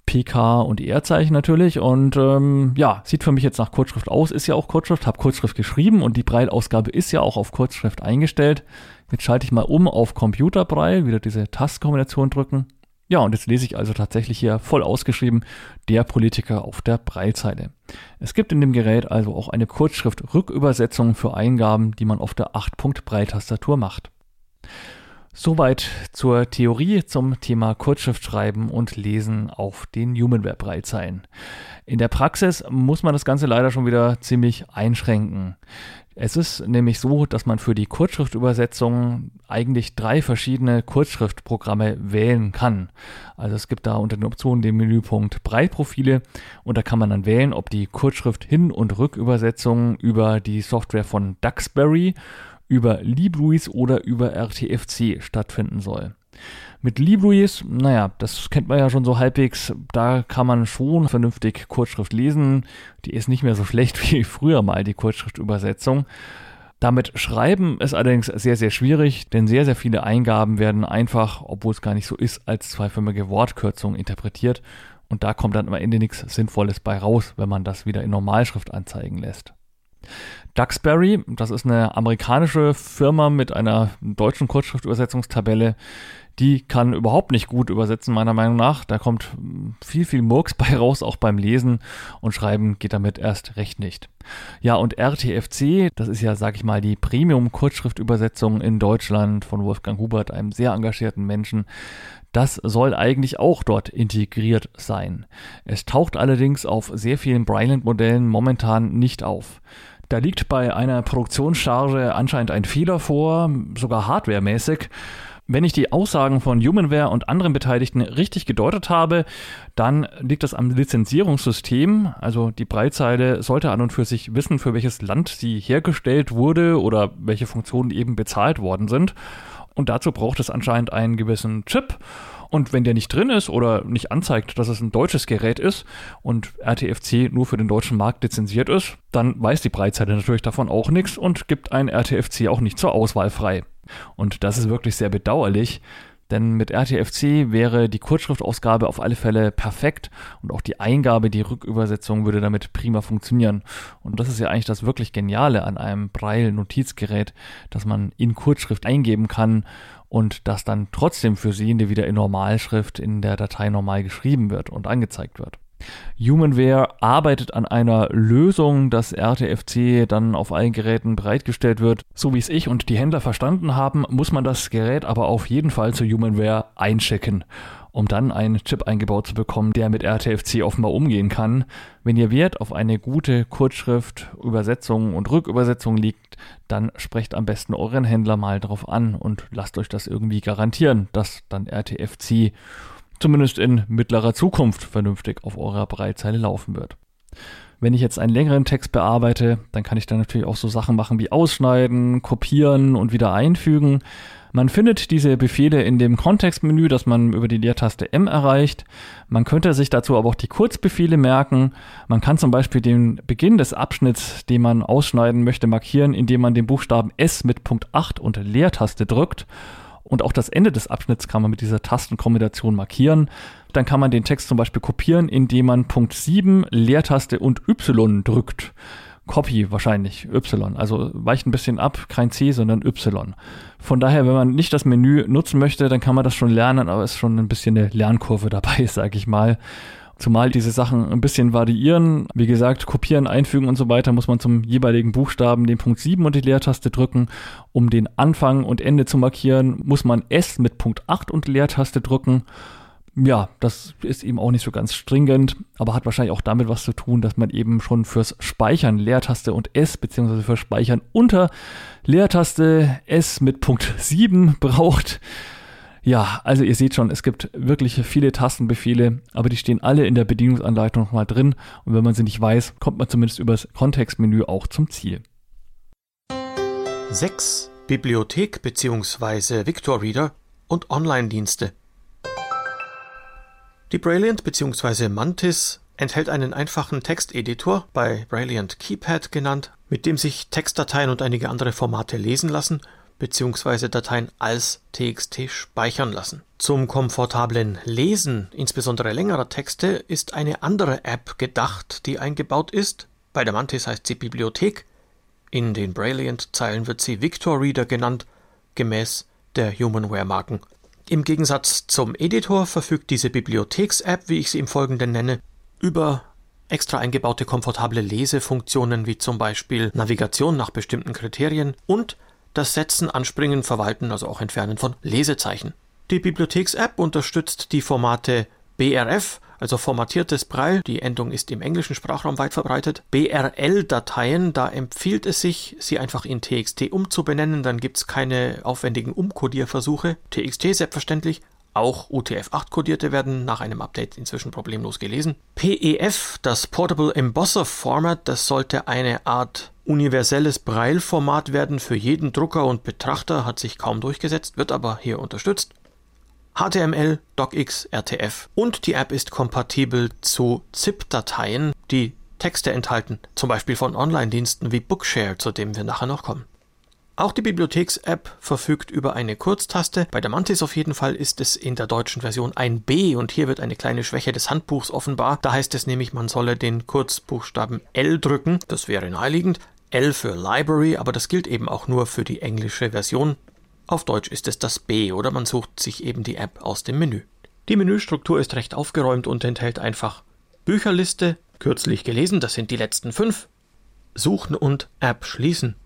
PK und ER-Zeichen natürlich. Und ähm, ja, sieht für mich jetzt nach Kurzschrift aus, ist ja auch Kurzschrift, habe Kurzschrift geschrieben und die Braille-Ausgabe ist ja auch auf Kurzschrift eingestellt. Jetzt schalte ich mal um auf Computerbraille, wieder diese Tastkombination drücken. Ja, und jetzt lese ich also tatsächlich hier voll ausgeschrieben der Politiker auf der Breilzeile. Es gibt in dem Gerät also auch eine Kurzschrift-Rückübersetzung für Eingaben, die man auf der 8-Punkt-Breiltastatur macht. Soweit zur Theorie zum Thema Kurzschriftschreiben und Lesen auf den Humanware Breitzeilen. In der Praxis muss man das Ganze leider schon wieder ziemlich einschränken. Es ist nämlich so, dass man für die Kurzschriftübersetzung eigentlich drei verschiedene Kurzschriftprogramme wählen kann. Also es gibt da unter den Optionen den Menüpunkt Breitprofile und da kann man dann wählen, ob die Kurzschrift Hin- und Rückübersetzung über die Software von Duxbury, über Libruis oder über RTFC stattfinden soll. Mit Libruis, naja, das kennt man ja schon so halbwegs, da kann man schon vernünftig Kurzschrift lesen. Die ist nicht mehr so schlecht [LAUGHS] wie früher mal die Kurzschriftübersetzung. Damit schreiben ist allerdings sehr, sehr schwierig, denn sehr, sehr viele Eingaben werden einfach, obwohl es gar nicht so ist, als zweiförmige Wortkürzung interpretiert. Und da kommt dann am Ende nichts Sinnvolles bei raus, wenn man das wieder in Normalschrift anzeigen lässt. Duxbury, das ist eine amerikanische Firma mit einer deutschen Kurzschriftübersetzungstabelle, die kann überhaupt nicht gut übersetzen, meiner Meinung nach. Da kommt viel, viel Murks bei raus, auch beim Lesen und Schreiben geht damit erst recht nicht. Ja, und RTFC, das ist ja, sag ich mal, die Premium-Kurzschriftübersetzung in Deutschland von Wolfgang Hubert, einem sehr engagierten Menschen. Das soll eigentlich auch dort integriert sein. Es taucht allerdings auf sehr vielen Bryland-Modellen momentan nicht auf. Da liegt bei einer Produktionscharge anscheinend ein Fehler vor, sogar hardwaremäßig. Wenn ich die Aussagen von Humanware und anderen Beteiligten richtig gedeutet habe, dann liegt das am Lizenzierungssystem. Also die Breitzeile sollte an und für sich wissen, für welches Land sie hergestellt wurde oder welche Funktionen eben bezahlt worden sind. Und dazu braucht es anscheinend einen gewissen Chip. Und wenn der nicht drin ist oder nicht anzeigt, dass es ein deutsches Gerät ist und RTFC nur für den deutschen Markt lizenziert ist, dann weiß die Breitzeile natürlich davon auch nichts und gibt ein RTFC auch nicht zur Auswahl frei. Und das ist wirklich sehr bedauerlich, denn mit RTFC wäre die Kurzschriftausgabe auf alle Fälle perfekt und auch die Eingabe, die Rückübersetzung würde damit prima funktionieren. Und das ist ja eigentlich das wirklich Geniale an einem Braille-Notizgerät, dass man in Kurzschrift eingeben kann und das dann trotzdem für Sie wieder in Normalschrift in der Datei normal geschrieben wird und angezeigt wird. Humanware arbeitet an einer Lösung, dass RTFC dann auf allen Geräten bereitgestellt wird. So wie es ich und die Händler verstanden haben, muss man das Gerät aber auf jeden Fall zu Humanware einschicken, um dann einen Chip eingebaut zu bekommen, der mit RTFC offenbar umgehen kann. Wenn Ihr Wert auf eine gute Kurzschrift, Übersetzung und Rückübersetzung liegt, dann sprecht am besten euren Händler mal drauf an und lasst euch das irgendwie garantieren, dass dann RTFC zumindest in mittlerer Zukunft vernünftig auf eurer Breitzeile laufen wird. Wenn ich jetzt einen längeren Text bearbeite, dann kann ich dann natürlich auch so Sachen machen wie ausschneiden, kopieren und wieder einfügen. Man findet diese Befehle in dem Kontextmenü, das man über die Leertaste M erreicht. Man könnte sich dazu aber auch die Kurzbefehle merken. Man kann zum Beispiel den Beginn des Abschnitts, den man ausschneiden möchte, markieren, indem man den Buchstaben S mit Punkt 8 und Leertaste drückt. Und auch das Ende des Abschnitts kann man mit dieser Tastenkombination markieren. Dann kann man den Text zum Beispiel kopieren, indem man Punkt 7, Leertaste und Y drückt. Copy wahrscheinlich, Y. Also weicht ein bisschen ab, kein C, sondern Y. Von daher, wenn man nicht das Menü nutzen möchte, dann kann man das schon lernen, aber es ist schon ein bisschen eine Lernkurve [LAUGHS] dabei, sag ich mal. Zumal diese Sachen ein bisschen variieren. Wie gesagt, kopieren, einfügen und so weiter muss man zum jeweiligen Buchstaben den Punkt 7 und die Leertaste drücken. Um den Anfang und Ende zu markieren, muss man S mit Punkt 8 und Leertaste drücken. Ja, das ist eben auch nicht so ganz stringent, aber hat wahrscheinlich auch damit was zu tun, dass man eben schon fürs Speichern Leertaste und S beziehungsweise für Speichern unter Leertaste S mit Punkt 7 [LAUGHS] braucht. Ja, also ihr seht schon, es gibt wirklich viele Tastenbefehle, aber die stehen alle in der Bedienungsanleitung nochmal drin und wenn man sie nicht weiß, kommt man zumindest übers Kontextmenü auch zum Ziel.
6. Bibliothek bzw. Victor Reader und Online-Dienste. Die Brilliant bzw. Mantis enthält einen einfachen Texteditor, bei Brilliant Keypad genannt, mit dem sich Textdateien und einige andere Formate lesen lassen bzw. Dateien als TXT speichern lassen. Zum komfortablen Lesen, insbesondere längerer Texte, ist eine andere App gedacht, die eingebaut ist. Bei der Mantis heißt sie Bibliothek. In den Brilliant-Zeilen wird sie Victor Reader genannt, gemäß der Humanware-Marken. Im Gegensatz zum Editor verfügt diese Bibliotheks-App, wie ich sie im Folgenden nenne, über extra eingebaute komfortable Lesefunktionen wie zum Beispiel Navigation nach bestimmten Kriterien und das Setzen, Anspringen, Verwalten, also auch Entfernen von Lesezeichen. Die Bibliotheks-App unterstützt die Formate BRF, also formatiertes Braille, die Endung ist im englischen Sprachraum weit verbreitet, BRL-Dateien, da empfiehlt es sich, sie einfach in TXT umzubenennen, dann gibt es keine aufwendigen Umkodierversuche. TXT selbstverständlich, auch UTF-8-Kodierte werden nach einem Update inzwischen problemlos gelesen. PEF, das Portable Embosser Format, das sollte eine Art universelles Braille-Format werden für jeden Drucker und Betrachter, hat sich kaum durchgesetzt, wird aber hier unterstützt. HTML, DocX, RTF und die App ist kompatibel zu ZIP-Dateien, die Texte enthalten, zum Beispiel von Online-Diensten wie Bookshare, zu dem wir nachher noch kommen. Auch die Bibliotheks-App verfügt über eine Kurztaste. Bei der Mantis auf jeden Fall ist es in der deutschen Version ein B und hier wird eine kleine Schwäche des Handbuchs offenbar. Da heißt es nämlich, man solle den Kurzbuchstaben L drücken. Das wäre naheliegend. L für Library, aber das gilt eben auch nur für die englische Version. Auf Deutsch ist es das B oder man sucht sich eben die App aus dem Menü. Die Menüstruktur ist recht aufgeräumt und enthält einfach Bücherliste, kürzlich gelesen, das sind die letzten fünf, Suchen und App schließen.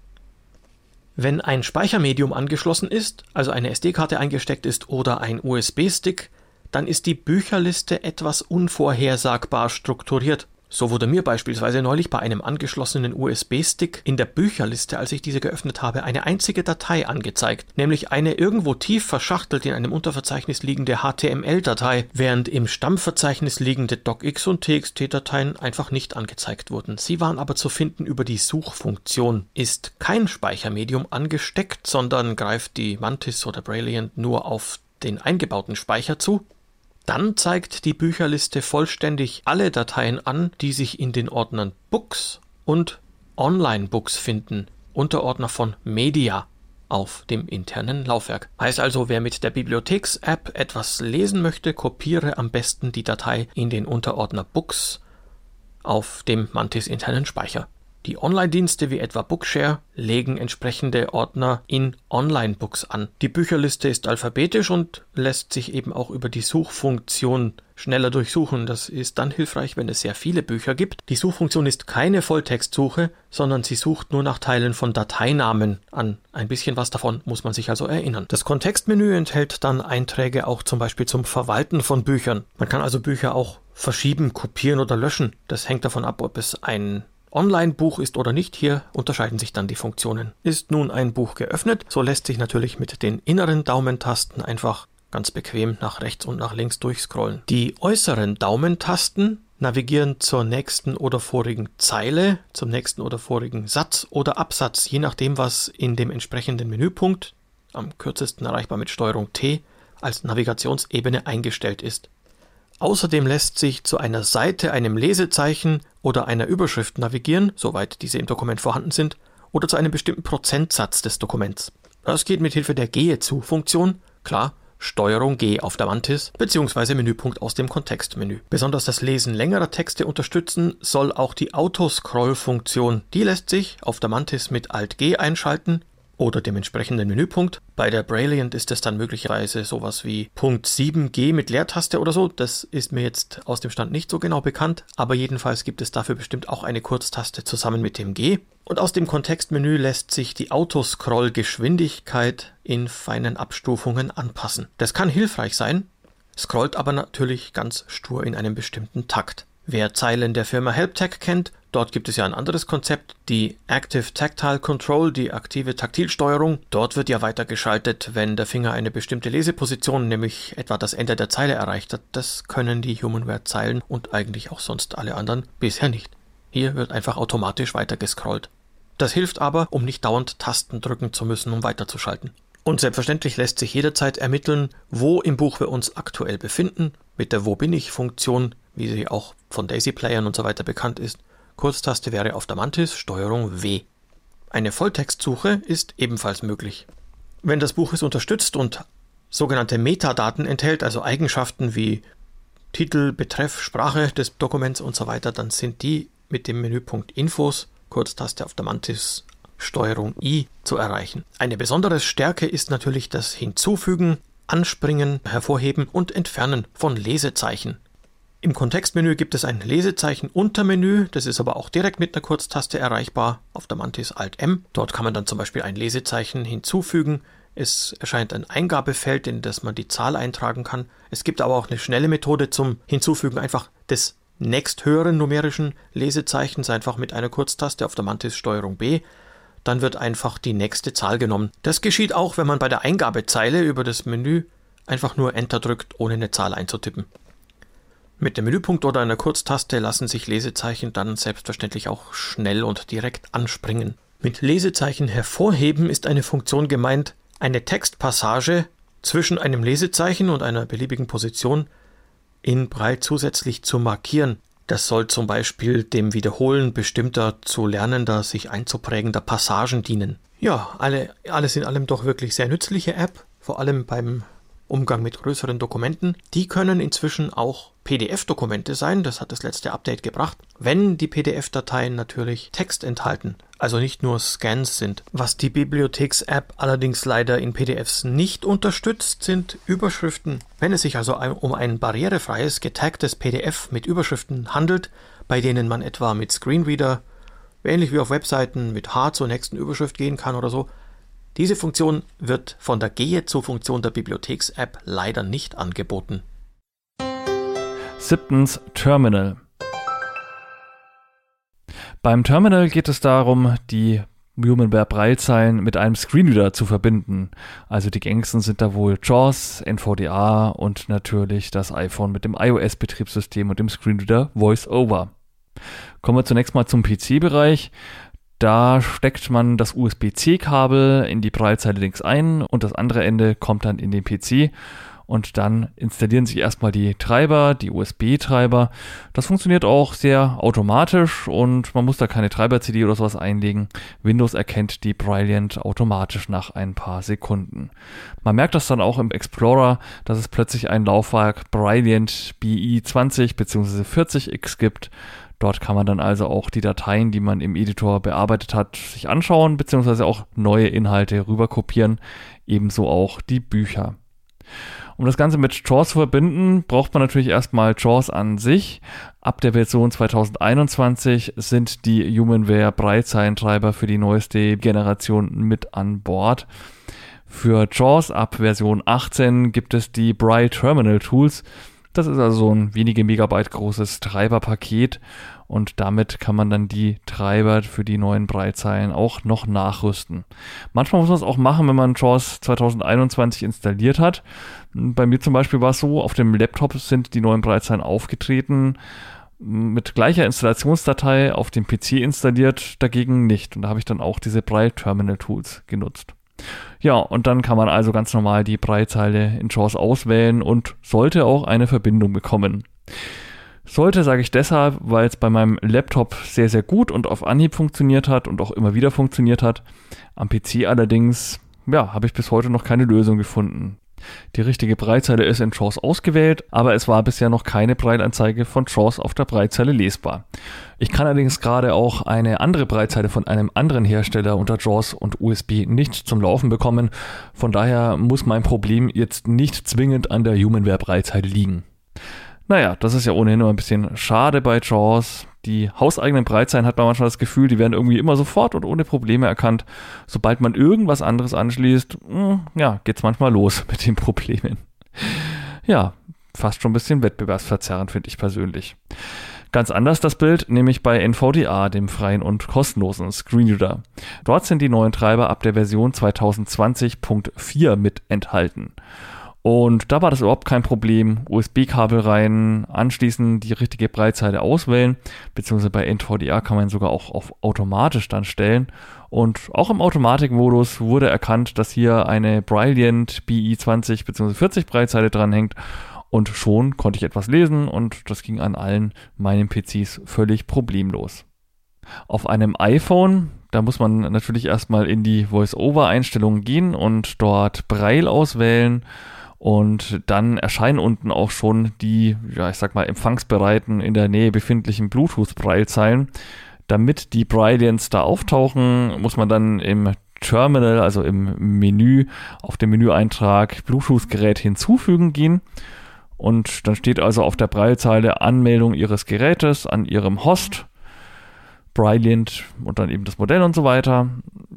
Wenn ein Speichermedium angeschlossen ist, also eine SD-Karte eingesteckt ist oder ein USB-Stick, dann ist die Bücherliste etwas unvorhersagbar strukturiert. So wurde mir beispielsweise neulich bei einem angeschlossenen USB-Stick in der Bücherliste, als ich diese geöffnet habe, eine einzige Datei angezeigt, nämlich eine irgendwo tief verschachtelt in einem Unterverzeichnis liegende HTML-Datei, während im Stammverzeichnis liegende DocX und TXT-Dateien einfach nicht angezeigt wurden. Sie waren aber zu finden über die Suchfunktion. Ist kein Speichermedium angesteckt, sondern greift die Mantis oder Brilliant nur auf den eingebauten Speicher zu, dann zeigt die Bücherliste vollständig alle Dateien an, die sich in den Ordnern Books und Online Books finden, Unterordner von Media auf dem internen Laufwerk. Heißt also, wer mit der Bibliotheks-App etwas lesen möchte, kopiere am besten die Datei in den Unterordner Books auf dem Mantis internen Speicher. Die Online-Dienste wie etwa Bookshare legen entsprechende Ordner in Online-Books an. Die Bücherliste ist alphabetisch und lässt sich eben auch über die Suchfunktion schneller durchsuchen. Das ist dann hilfreich, wenn es sehr viele Bücher gibt. Die Suchfunktion ist keine Volltextsuche, sondern sie sucht nur nach Teilen von Dateinamen an. Ein bisschen was davon muss man sich also erinnern. Das Kontextmenü enthält dann Einträge auch zum Beispiel zum Verwalten von Büchern. Man kann also Bücher auch verschieben, kopieren oder löschen. Das hängt davon ab, ob es ein Online-Buch ist oder nicht, hier unterscheiden sich dann die Funktionen. Ist nun ein Buch geöffnet, so lässt sich natürlich mit den inneren Daumentasten einfach ganz bequem nach rechts und nach links durchscrollen. Die äußeren Daumentasten navigieren zur nächsten oder vorigen Zeile, zum nächsten oder vorigen Satz oder Absatz, je nachdem, was in dem entsprechenden Menüpunkt, am kürzesten erreichbar mit Steuerung T, als Navigationsebene eingestellt ist. Außerdem lässt sich zu einer Seite, einem Lesezeichen oder einer Überschrift navigieren, soweit diese im Dokument vorhanden sind, oder zu einem bestimmten Prozentsatz des Dokuments. Das geht mit Hilfe der Gehe zu Funktion, klar, Steuerung G auf der Mantis bzw. Menüpunkt aus dem Kontextmenü. Besonders das Lesen längerer Texte unterstützen soll auch die Autoscroll-Funktion. Die lässt sich auf der Mantis mit Alt G einschalten oder dem entsprechenden Menüpunkt. Bei der Brilliant ist es dann möglicherweise sowas wie Punkt 7G mit Leertaste oder so. Das ist mir jetzt aus dem Stand nicht so genau bekannt, aber jedenfalls gibt es dafür bestimmt auch eine Kurztaste zusammen mit dem G. Und aus dem Kontextmenü lässt sich die Autoscroll-Geschwindigkeit in feinen Abstufungen anpassen. Das kann hilfreich sein, scrollt aber natürlich ganz stur in einem bestimmten Takt. Wer Zeilen der Firma HelpTech kennt, dort gibt es ja ein anderes Konzept, die Active Tactile Control, die aktive Taktilsteuerung. Dort wird ja weitergeschaltet, wenn der Finger eine bestimmte Leseposition, nämlich etwa das Ende der Zeile erreicht hat. Das können die Humanware-Zeilen und eigentlich auch sonst alle anderen bisher nicht. Hier wird einfach automatisch weitergescrollt. Das hilft aber, um nicht dauernd Tasten drücken zu müssen, um weiterzuschalten. Und selbstverständlich lässt sich jederzeit ermitteln, wo im Buch wir uns aktuell befinden, mit der Wo bin ich Funktion wie sie auch von Daisy-Playern und so weiter bekannt ist. Kurztaste wäre auf der Mantis Steuerung W. Eine Volltextsuche ist ebenfalls möglich. Wenn das Buch es unterstützt und sogenannte Metadaten enthält, also Eigenschaften wie Titel, Betreff, Sprache des Dokuments und so weiter, dann sind die mit dem Menüpunkt Infos, Kurztaste auf der Mantis Steuerung I zu erreichen. Eine besondere Stärke ist natürlich das Hinzufügen, Anspringen, Hervorheben und Entfernen von Lesezeichen. Im Kontextmenü gibt es ein Lesezeichen-Untermenü, das ist aber auch direkt mit einer Kurztaste erreichbar auf der Mantis Alt-M. Dort kann man dann zum Beispiel ein Lesezeichen hinzufügen. Es erscheint ein Eingabefeld, in das man die Zahl eintragen kann. Es gibt aber auch eine schnelle Methode zum Hinzufügen einfach des nächsthöheren numerischen Lesezeichens, einfach mit einer Kurztaste auf der Mantis Steuerung B. Dann wird einfach die nächste Zahl genommen. Das geschieht auch, wenn man bei der Eingabezeile über das Menü einfach nur Enter drückt, ohne eine Zahl einzutippen. Mit dem Menüpunkt oder einer Kurztaste lassen sich Lesezeichen dann selbstverständlich auch schnell und direkt anspringen. Mit Lesezeichen hervorheben ist eine Funktion gemeint, eine Textpassage zwischen einem Lesezeichen und einer beliebigen Position in Braille zusätzlich zu markieren. Das soll zum Beispiel dem Wiederholen bestimmter zu lernender, sich einzuprägender Passagen dienen. Ja, alle, alles in allem doch wirklich sehr nützliche App, vor allem beim Umgang mit größeren Dokumenten. Die können inzwischen auch PDF-Dokumente sein, das hat das letzte Update gebracht, wenn die PDF-Dateien natürlich Text enthalten, also nicht nur Scans sind. Was die Bibliotheks-App allerdings leider in PDFs nicht unterstützt, sind Überschriften. Wenn es sich also um ein barrierefreies, getagtes PDF mit Überschriften handelt, bei denen man etwa mit Screenreader, ähnlich wie auf Webseiten, mit H zur nächsten Überschrift gehen kann oder so, diese Funktion wird von der Gehe zur Funktion der Bibliotheks-App leider nicht angeboten.
Siebtens Terminal. Beim Terminal geht es darum, die Humanware Braillezeilen mit einem Screenreader zu verbinden. Also die gängigsten sind da wohl JAWS, NVDA und natürlich das iPhone mit dem iOS-Betriebssystem und dem Screenreader VoiceOver. Kommen wir zunächst mal zum PC-Bereich. Da steckt man das USB-C-Kabel in die Braillezeile links ein und das andere Ende kommt dann in den PC und dann installieren sich erstmal die Treiber, die USB-Treiber. Das funktioniert auch sehr automatisch und man muss da keine Treiber-CD oder sowas einlegen. Windows erkennt die Brilliant automatisch nach ein paar Sekunden. Man merkt das dann auch im Explorer, dass es plötzlich ein Laufwerk Brilliant BI 20 bzw. 40X gibt. Dort kann man dann also auch die Dateien, die man im Editor bearbeitet hat, sich anschauen, beziehungsweise auch neue Inhalte rüberkopieren, ebenso auch die Bücher. Um das Ganze mit JAWS zu verbinden, braucht man natürlich erstmal JAWS an sich. Ab der Version 2021 sind die Humanware Breitzeilentreiber für die neueste Generation mit an Bord. Für JAWS ab Version 18 gibt es die Braille Terminal Tools. Das ist also so ein wenige Megabyte großes Treiberpaket und damit kann man dann die Treiber für die neuen Breitzeilen auch noch nachrüsten. Manchmal muss man es auch machen, wenn man JAWS 2021 installiert hat. Bei mir zum Beispiel war es so, auf dem Laptop sind die neuen Breitzeilen aufgetreten mit gleicher Installationsdatei auf dem PC installiert, dagegen nicht. Und da habe ich dann auch diese Braille Terminal Tools genutzt. Ja, und dann kann man also ganz normal die Breitzeile in JAWS auswählen und sollte auch eine Verbindung bekommen. Sollte sage ich deshalb, weil es bei meinem Laptop sehr, sehr gut und auf Anhieb funktioniert hat und auch immer wieder funktioniert hat. Am PC allerdings, ja, habe ich bis heute noch keine Lösung gefunden. Die richtige Breitzeile ist in JAWS ausgewählt, aber es war bisher noch keine Breitanzeige von JAWS auf der Breitzeile lesbar. Ich kann allerdings gerade auch eine andere Breitzeile von einem anderen Hersteller unter JAWS und USB nicht zum Laufen bekommen. Von daher muss mein Problem jetzt nicht zwingend an der Humanware Breitzeile liegen. Naja, das ist ja ohnehin immer ein bisschen schade bei Jaws. Die hauseigenen Breitzeilen hat man manchmal das Gefühl, die werden irgendwie immer sofort und ohne Probleme erkannt. Sobald man irgendwas anderes anschließt, hm, ja, geht's manchmal los [LAUGHS] mit den Problemen. Ja, fast schon ein bisschen wettbewerbsverzerrend, finde ich persönlich. Ganz anders das Bild, nämlich bei NVDA, dem freien und kostenlosen Screenreader. Dort sind die neuen Treiber ab der Version 2020.4 mit enthalten. Und da war das überhaupt kein Problem. USB-Kabel rein, anschließend die richtige Breitseite auswählen, beziehungsweise bei NVDA kann man sogar auch auf automatisch dann stellen. Und auch im Automatikmodus wurde erkannt, dass hier eine Brilliant BI20 bzw. 40 Breitseite dranhängt. Und schon konnte ich etwas lesen und das ging an allen meinen PCs völlig problemlos. Auf einem iPhone, da muss man natürlich erstmal in die Voice-Over-Einstellungen gehen und dort Braille auswählen und dann erscheinen unten auch schon die, ja, ich sag mal, empfangsbereiten in der Nähe befindlichen Bluetooth-Braillezeilen. Damit die Brilliants da auftauchen, muss man dann im Terminal, also im Menü, auf dem Menüeintrag Bluetooth-Gerät hinzufügen gehen. Und dann steht also auf der Braillezeile Anmeldung Ihres Gerätes an Ihrem Host Brilliant und dann eben das Modell und so weiter.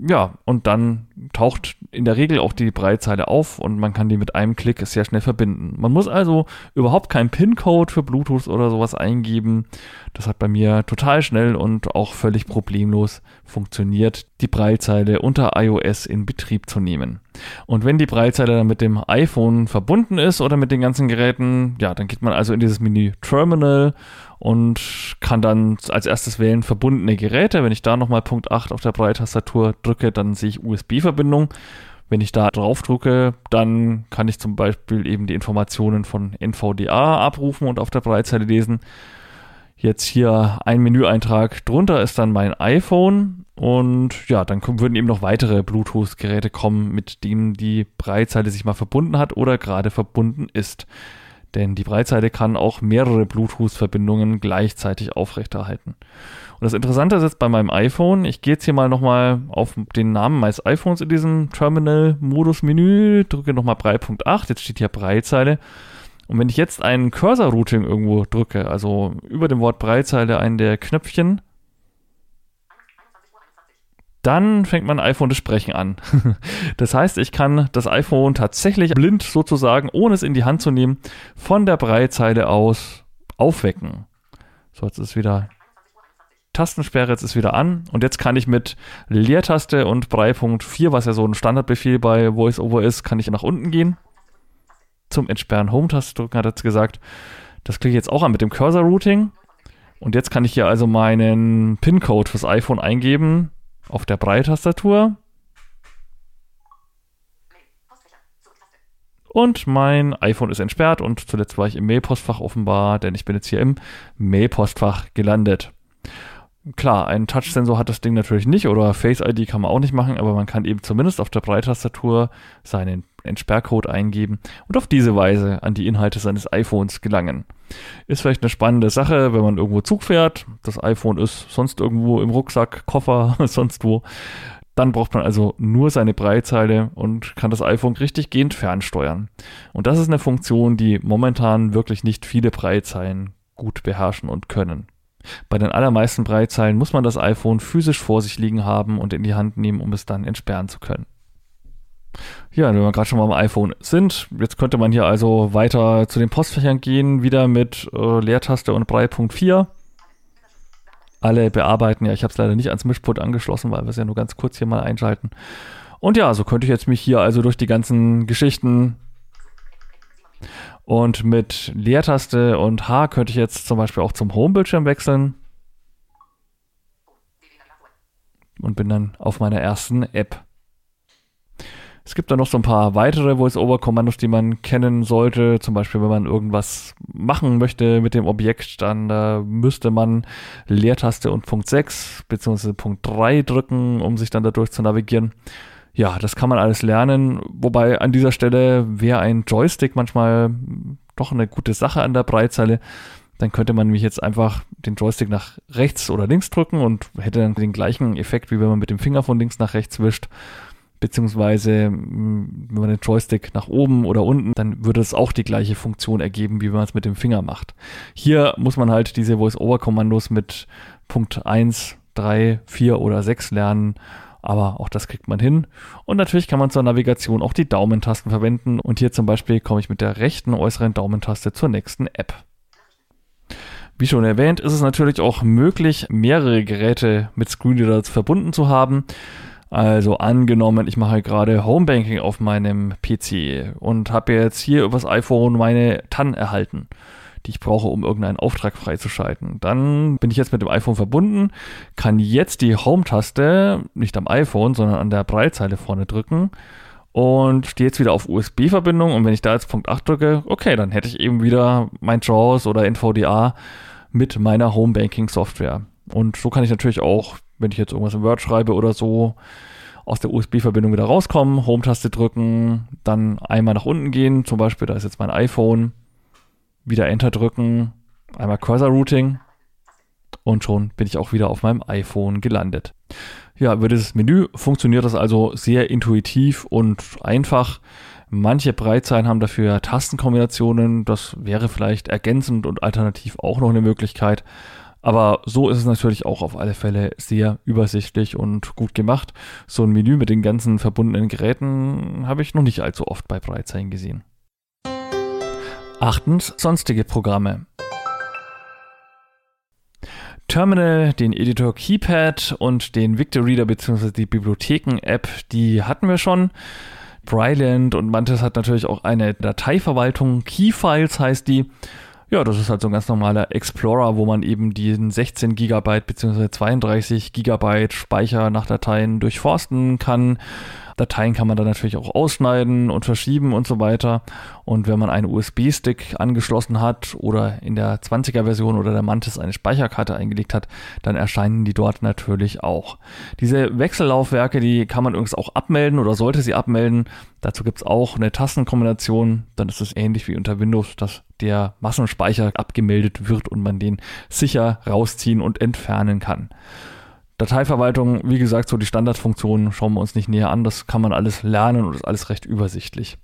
Ja, und dann taucht in der Regel auch die Breitzeile auf und man kann die mit einem Klick sehr schnell verbinden. Man muss also überhaupt keinen PIN-Code für Bluetooth oder sowas eingeben. Das hat bei mir total schnell und auch völlig problemlos funktioniert, die Breitzeile unter iOS in Betrieb zu nehmen. Und wenn die Breitzeile dann mit dem iPhone verbunden ist oder mit den ganzen Geräten, ja, dann geht man also in dieses Menü Terminal und kann dann als erstes wählen verbundene Geräte. Wenn ich da nochmal Punkt 8 auf der Breitastatur drücke, dann sehe ich USB-Verbindung. Wenn ich da drauf drücke, dann kann ich zum Beispiel eben die Informationen von NVDA abrufen und auf der Breitzeile lesen. Jetzt hier ein Menüeintrag drunter ist dann mein iPhone und ja, dann würden eben noch weitere Bluetooth-Geräte kommen, mit denen die Breitzeile sich mal verbunden hat oder gerade verbunden ist. Denn die Breitseite kann auch mehrere Bluetooth-Verbindungen gleichzeitig aufrechterhalten. Und das Interessante ist jetzt bei meinem iPhone, ich gehe jetzt hier mal nochmal auf den Namen meines iPhones in diesem Terminal-Modus-Menü, drücke nochmal Brei.8, jetzt steht hier Breitzeile. Und wenn ich jetzt ein Cursor-Routing irgendwo drücke, also über dem Wort Breitzeile einen der Knöpfchen, dann fängt mein iPhone das Sprechen an. [LAUGHS] das heißt, ich kann das iPhone tatsächlich blind sozusagen, ohne es in die Hand zu nehmen, von der Breitzeile aus aufwecken. So, jetzt ist wieder Tastensperre, jetzt ist wieder an und jetzt kann ich mit Leertaste und 3.4, was ja so ein Standardbefehl bei VoiceOver ist, kann ich nach unten gehen. Zum Entsperren Home-Taste drücken, hat er jetzt gesagt. Das klicke ich jetzt auch an mit dem Cursor-Routing. Und jetzt kann ich hier also meinen PIN-Code fürs iPhone eingeben auf der Breitastatur. Und mein iPhone ist entsperrt und zuletzt war ich im Mailpostfach offenbar, denn ich bin jetzt hier im Mailpostfach gelandet. Klar, ein Touch-Sensor hat das Ding natürlich nicht oder Face ID kann man auch nicht machen, aber man kann eben zumindest auf der Breitastatur seinen Entsperrcode eingeben und auf diese Weise an die Inhalte seines iPhones gelangen. Ist vielleicht eine spannende Sache, wenn man irgendwo Zug fährt. Das iPhone ist sonst irgendwo im Rucksack, Koffer, [LAUGHS] sonst wo. Dann braucht man also nur seine Breitzeile und kann das iPhone richtig gehend fernsteuern. Und das ist eine Funktion, die momentan wirklich nicht viele Breitzeilen gut beherrschen und können. Bei den allermeisten Breitzeilen muss man das iPhone physisch vor sich liegen haben und in die Hand nehmen, um es dann entsperren zu können. Ja, wenn wir gerade schon mal am iPhone sind, jetzt könnte man hier also weiter zu den Postfächern gehen, wieder mit äh, Leertaste und Brei.4. 4. Alle bearbeiten, ja, ich habe es leider nicht ans Mischpult angeschlossen, weil wir es ja nur ganz kurz hier mal einschalten. Und ja, so könnte ich jetzt mich hier also durch die ganzen Geschichten und mit Leertaste und H könnte ich jetzt zum Beispiel auch zum Home-Bildschirm wechseln. Und bin dann auf meiner ersten App. Es gibt da noch so ein paar weitere Voice-Over-Kommandos, die man kennen sollte. Zum Beispiel, wenn man irgendwas machen möchte mit dem Objekt, dann äh, müsste man Leertaste und Punkt 6 bzw. Punkt 3 drücken, um sich dann dadurch zu navigieren ja, das kann man alles lernen. Wobei an dieser Stelle wäre ein Joystick manchmal doch eine gute Sache an der Breitzeile. Dann könnte man mich jetzt einfach den Joystick nach rechts oder links drücken und hätte dann den gleichen Effekt, wie wenn man mit dem Finger von links nach rechts wischt. Beziehungsweise, wenn man den Joystick nach oben oder unten, dann würde es auch die gleiche Funktion ergeben, wie wenn man es mit dem Finger macht. Hier muss man halt diese Voice-Over-Kommandos mit Punkt 1, 3, 4 oder 6 lernen aber auch das kriegt man hin. Und natürlich kann man zur Navigation auch die Daumentasten verwenden und hier zum Beispiel komme ich mit der rechten äußeren Daumentaste zur nächsten App. Wie schon erwähnt, ist es natürlich auch möglich, mehrere Geräte mit Screenreader verbunden zu haben. Also angenommen, ich mache gerade Homebanking auf meinem PC und habe jetzt hier übers iPhone meine TAN erhalten die ich brauche, um irgendeinen Auftrag freizuschalten. Dann bin ich jetzt mit dem iPhone verbunden, kann jetzt die Home-Taste nicht am iPhone, sondern an der Breitzeile vorne drücken und stehe jetzt wieder auf USB-Verbindung und wenn ich da jetzt Punkt 8 drücke, okay, dann hätte ich eben wieder mein JAWS oder NVDA mit meiner Home-Banking-Software. Und so kann ich natürlich auch, wenn ich jetzt irgendwas im Word schreibe oder so, aus der USB-Verbindung wieder rauskommen, Home-Taste drücken, dann einmal nach unten gehen, zum Beispiel, da ist jetzt mein iPhone, wieder Enter drücken, einmal Cursor Routing und schon bin ich auch wieder auf meinem iPhone gelandet. Ja, über dieses Menü funktioniert das also sehr intuitiv und einfach. Manche Breitzeilen haben dafür Tastenkombinationen. Das wäre vielleicht ergänzend und alternativ auch noch eine Möglichkeit. Aber so ist es natürlich auch auf alle Fälle sehr übersichtlich und gut gemacht. So ein Menü mit den ganzen verbundenen Geräten habe ich noch nicht allzu oft bei Breitzeilen gesehen. Achtens sonstige Programme. Terminal, den Editor Keypad und den Victor Reader bzw. die Bibliotheken-App, die hatten wir schon. Bryland und Mantis hat natürlich auch eine Dateiverwaltung. Keyfiles heißt die. Ja, das ist halt so ein ganz normaler Explorer, wo man eben diesen 16 GB bzw. 32 GB Speicher nach Dateien durchforsten kann. Dateien kann man dann natürlich auch ausschneiden und verschieben und so weiter. Und wenn man einen USB-Stick angeschlossen hat oder in der 20er Version oder der Mantis eine Speicherkarte eingelegt hat, dann erscheinen die dort natürlich auch. Diese Wechsellaufwerke, die kann man übrigens auch abmelden oder sollte sie abmelden. Dazu gibt es auch eine Tastenkombination. Dann ist es ähnlich wie unter Windows, dass der Massenspeicher abgemeldet wird und man den sicher rausziehen und entfernen kann. Dateiverwaltung, wie gesagt, so die Standardfunktionen schauen wir uns nicht näher an. Das kann man alles lernen und ist alles recht übersichtlich.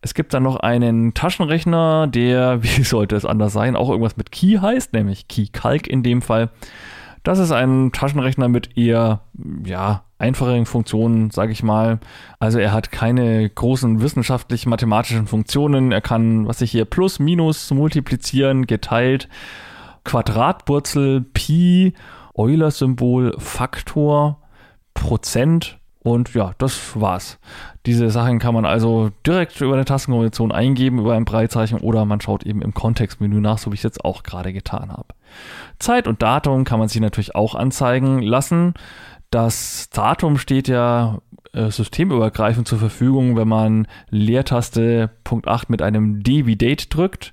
Es gibt dann noch einen Taschenrechner, der, [LAUGHS] wie sollte es anders sein, auch irgendwas mit Key heißt, nämlich Key Calc in dem Fall. Das ist ein Taschenrechner mit eher, ja, einfacheren Funktionen, sage ich mal. Also er hat keine großen wissenschaftlich-mathematischen Funktionen. Er kann, was ich hier, plus, minus, multiplizieren, geteilt, Quadratwurzel, Pi Euler-Symbol, Faktor, Prozent und ja, das war's. Diese Sachen kann man also direkt über eine Tastenkombination eingeben, über ein Breitzeichen oder man schaut eben im Kontextmenü nach, so wie ich es jetzt auch gerade getan habe. Zeit und Datum kann man sich natürlich auch anzeigen lassen. Das Datum steht ja äh, systemübergreifend zur Verfügung, wenn man Leertaste Punkt 8 mit einem D wie Date drückt.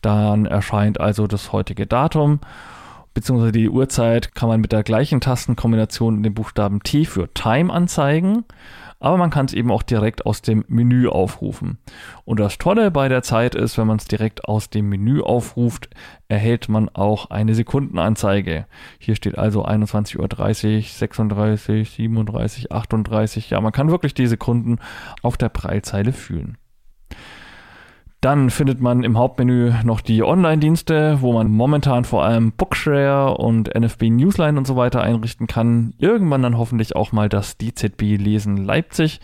Dann erscheint also das heutige Datum beziehungsweise die Uhrzeit kann man mit der gleichen Tastenkombination den Buchstaben T für Time anzeigen, aber man kann es eben auch direkt aus dem Menü aufrufen. Und das Tolle bei der Zeit ist, wenn man es direkt aus dem Menü aufruft, erhält man auch eine Sekundenanzeige. Hier steht also 21.30 Uhr, 36, 37, 38. Ja, man kann wirklich die Sekunden auf der Breitzeile fühlen. Dann findet man im Hauptmenü noch die Online-Dienste, wo man momentan vor allem Bookshare und NFB Newsline und so weiter einrichten kann. Irgendwann dann hoffentlich auch mal das DZB Lesen Leipzig.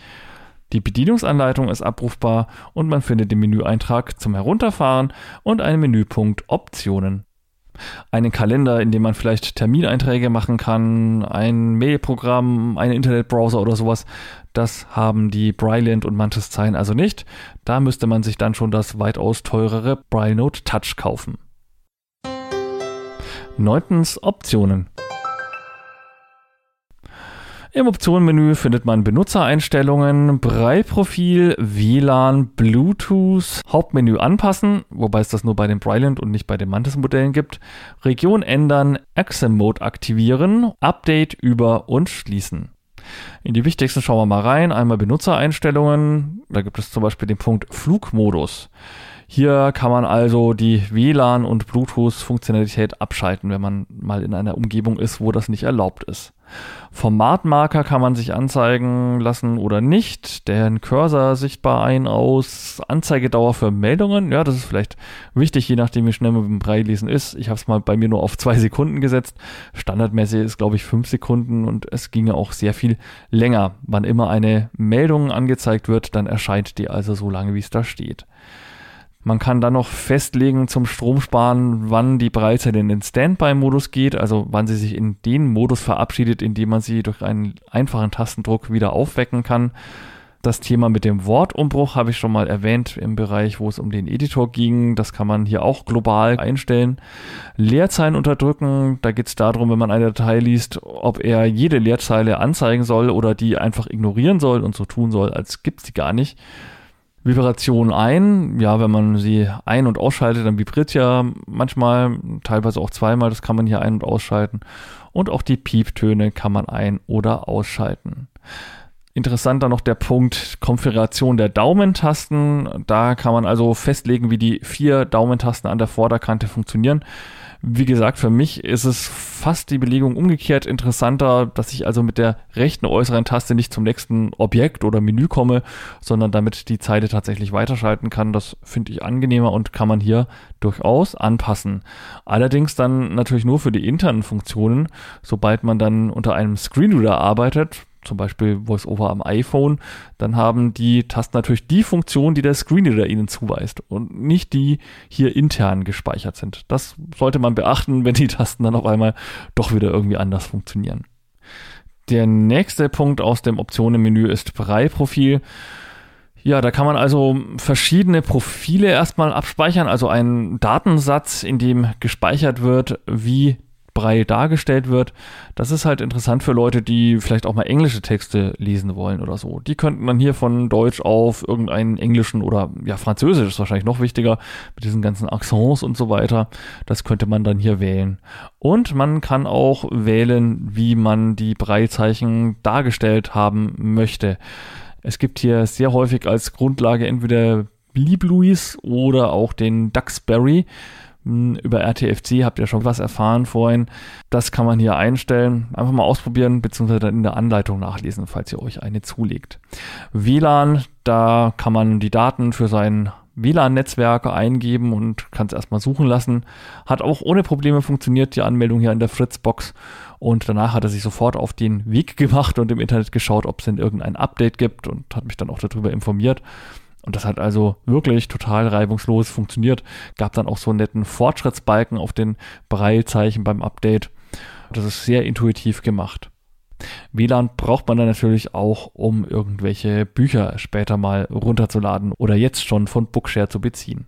Die Bedienungsanleitung ist abrufbar und man findet den Menüeintrag zum Herunterfahren und einen Menüpunkt Optionen einen Kalender, in dem man vielleicht Termineinträge machen kann, ein Mailprogramm, einen Internetbrowser oder sowas. Das haben die Brilliant und Mantis Zeilen also nicht. Da müsste man sich dann schon das weitaus teurere Brilenote Touch kaufen. Neuntens Optionen. Im Optionenmenü findet man Benutzereinstellungen, Braille-Profil, WLAN, Bluetooth, Hauptmenü anpassen, wobei es das nur bei den Brilliant und nicht bei den Mantis-Modellen gibt, Region ändern, Axim-Mode aktivieren, Update über und schließen. In die wichtigsten schauen wir mal rein. Einmal Benutzereinstellungen. Da gibt es zum Beispiel den Punkt Flugmodus. Hier kann man also die WLAN- und Bluetooth-Funktionalität abschalten, wenn man mal in einer Umgebung ist, wo das nicht erlaubt ist. Formatmarker kann man sich anzeigen lassen oder nicht. Den Cursor sichtbar ein aus. Anzeigedauer für Meldungen. Ja, das ist vielleicht wichtig, je nachdem, wie schnell man dem Breilesen ist. Ich habe es mal bei mir nur auf zwei Sekunden gesetzt. Standardmäßig ist, glaube ich, fünf Sekunden und es ginge auch sehr viel länger. Wann immer eine Meldung angezeigt wird, dann erscheint die also so lange, wie es da steht. Man kann dann noch festlegen zum Stromsparen, wann die Breite in den Standby-Modus geht, also wann sie sich in den Modus verabschiedet, in dem man sie durch einen einfachen Tastendruck wieder aufwecken kann. Das Thema mit dem Wortumbruch habe ich schon mal erwähnt im Bereich, wo es um den Editor ging. Das kann man hier auch global einstellen. Leerzeilen unterdrücken, da geht es darum, wenn man eine Datei liest, ob er jede Leerzeile anzeigen soll oder die einfach ignorieren soll und so tun soll, als gibt es die gar nicht. Vibration ein. Ja, wenn man sie ein- und ausschaltet, dann vibriert ja manchmal, teilweise auch zweimal. Das kann man hier ein- und ausschalten. Und auch die Pieptöne kann man ein- oder ausschalten. Interessant dann noch der Punkt Konfiguration der Daumentasten. Da kann man also festlegen, wie die vier Daumentasten an der Vorderkante funktionieren. Wie gesagt, für mich ist es fast die Belegung umgekehrt interessanter, dass ich also mit der rechten äußeren Taste nicht zum nächsten Objekt oder Menü komme, sondern damit die Zeile tatsächlich weiterschalten kann. Das finde ich angenehmer und kann man hier durchaus anpassen. Allerdings dann natürlich nur für die internen Funktionen. Sobald man dann unter einem Screenreader arbeitet, zum Beispiel VoiceOver am iPhone, dann haben die Tasten natürlich die Funktion, die der Screenreader ihnen zuweist und nicht die hier intern gespeichert sind. Das sollte man beachten, wenn die Tasten dann auf einmal doch wieder irgendwie anders funktionieren. Der nächste Punkt aus dem Optionenmenü ist Brei-Profil. Ja, da kann man also verschiedene Profile erstmal abspeichern, also einen Datensatz, in dem gespeichert wird, wie Brei dargestellt wird. Das ist halt interessant für Leute, die vielleicht auch mal englische Texte lesen wollen oder so. Die könnten dann hier von Deutsch auf irgendeinen englischen oder ja, Französisch ist wahrscheinlich noch wichtiger mit diesen ganzen Accents und so weiter. Das könnte man dann hier wählen. Und man kann auch wählen, wie man die Breizeichen dargestellt haben möchte. Es gibt hier sehr häufig als Grundlage entweder Liebluis oder auch den Duxbury. Über RTFC habt ihr schon was erfahren vorhin. Das kann man hier einstellen. Einfach mal ausprobieren, beziehungsweise dann in der Anleitung nachlesen, falls ihr euch eine zulegt. WLAN, da kann man die Daten für sein WLAN-Netzwerke eingeben und kann es erstmal suchen lassen. Hat auch ohne Probleme funktioniert, die Anmeldung hier in der Fritzbox. Und danach hat er sich sofort auf den Weg gemacht und im Internet geschaut, ob es denn irgendein Update gibt und hat mich dann auch darüber informiert. Und das hat also wirklich total reibungslos funktioniert. Gab dann auch so einen netten Fortschrittsbalken auf den Breilzeichen beim Update. Das ist sehr intuitiv gemacht. WLAN braucht man dann natürlich auch, um irgendwelche Bücher später mal runterzuladen oder jetzt schon von Bookshare zu beziehen.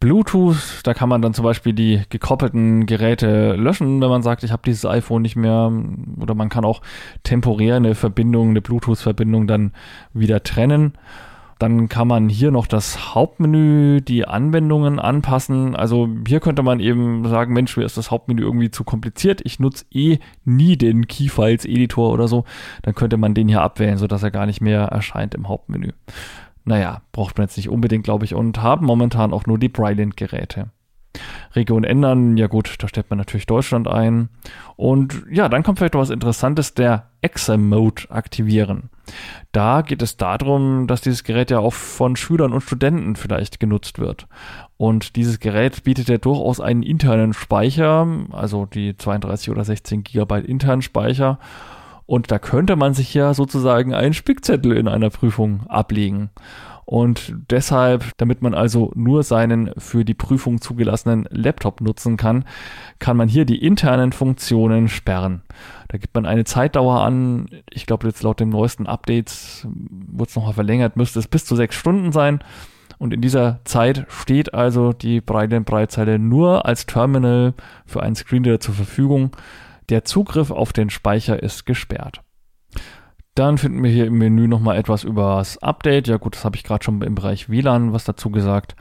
Bluetooth, da kann man dann zum Beispiel die gekoppelten Geräte löschen, wenn man sagt, ich habe dieses iPhone nicht mehr. Oder man kann auch temporär eine Verbindung, eine Bluetooth-Verbindung dann wieder trennen. Dann kann man hier noch das Hauptmenü, die Anwendungen anpassen. Also hier könnte man eben sagen, Mensch, mir ist das Hauptmenü irgendwie zu kompliziert. Ich nutze eh nie den Keyfiles Editor oder so. Dann könnte man den hier abwählen, sodass er gar nicht mehr erscheint im Hauptmenü. Naja, braucht man jetzt nicht unbedingt, glaube ich, und haben momentan auch nur die Brilliant-Geräte. Region ändern, ja gut, da stellt man natürlich Deutschland ein. Und ja, dann kommt vielleicht noch was Interessantes, der Exam-Mode aktivieren. Da geht es darum, dass dieses Gerät ja auch von Schülern und Studenten vielleicht genutzt wird. Und dieses Gerät bietet ja durchaus einen internen Speicher, also die 32 oder 16 Gigabyte internen Speicher. Und da könnte man sich ja sozusagen einen Spickzettel in einer Prüfung ablegen. Und deshalb, damit man also nur seinen für die Prüfung zugelassenen Laptop nutzen kann, kann man hier die internen Funktionen sperren. Da gibt man eine Zeitdauer an. Ich glaube, jetzt laut dem neuesten Update wird es nochmal verlängert, müsste es bis zu sechs Stunden sein. Und in dieser Zeit steht also die Breitbandbreitzeile nur als Terminal für einen Screenreader zur Verfügung. Der Zugriff auf den Speicher ist gesperrt. Dann finden wir hier im Menü nochmal etwas über das Update. Ja gut, das habe ich gerade schon im Bereich WLAN was dazu gesagt.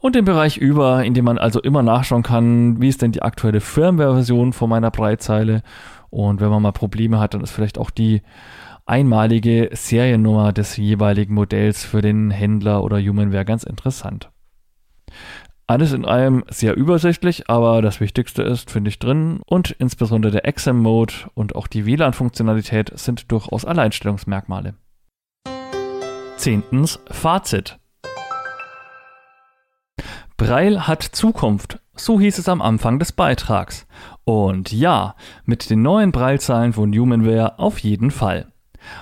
Und den Bereich über, in dem man also immer nachschauen kann, wie ist denn die aktuelle Firmware-Version von meiner Breitzeile. Und wenn man mal Probleme hat, dann ist vielleicht auch die einmalige Seriennummer des jeweiligen Modells für den Händler oder Humanware ganz interessant. Alles in allem sehr übersichtlich, aber das Wichtigste ist, finde ich, drin und insbesondere der Exam-Mode und auch die WLAN-Funktionalität sind durchaus Alleinstellungsmerkmale. Zehntens Fazit. Braille hat Zukunft, so hieß es am Anfang des Beitrags. Und ja, mit den neuen Braillezahlen von Humanware auf jeden Fall.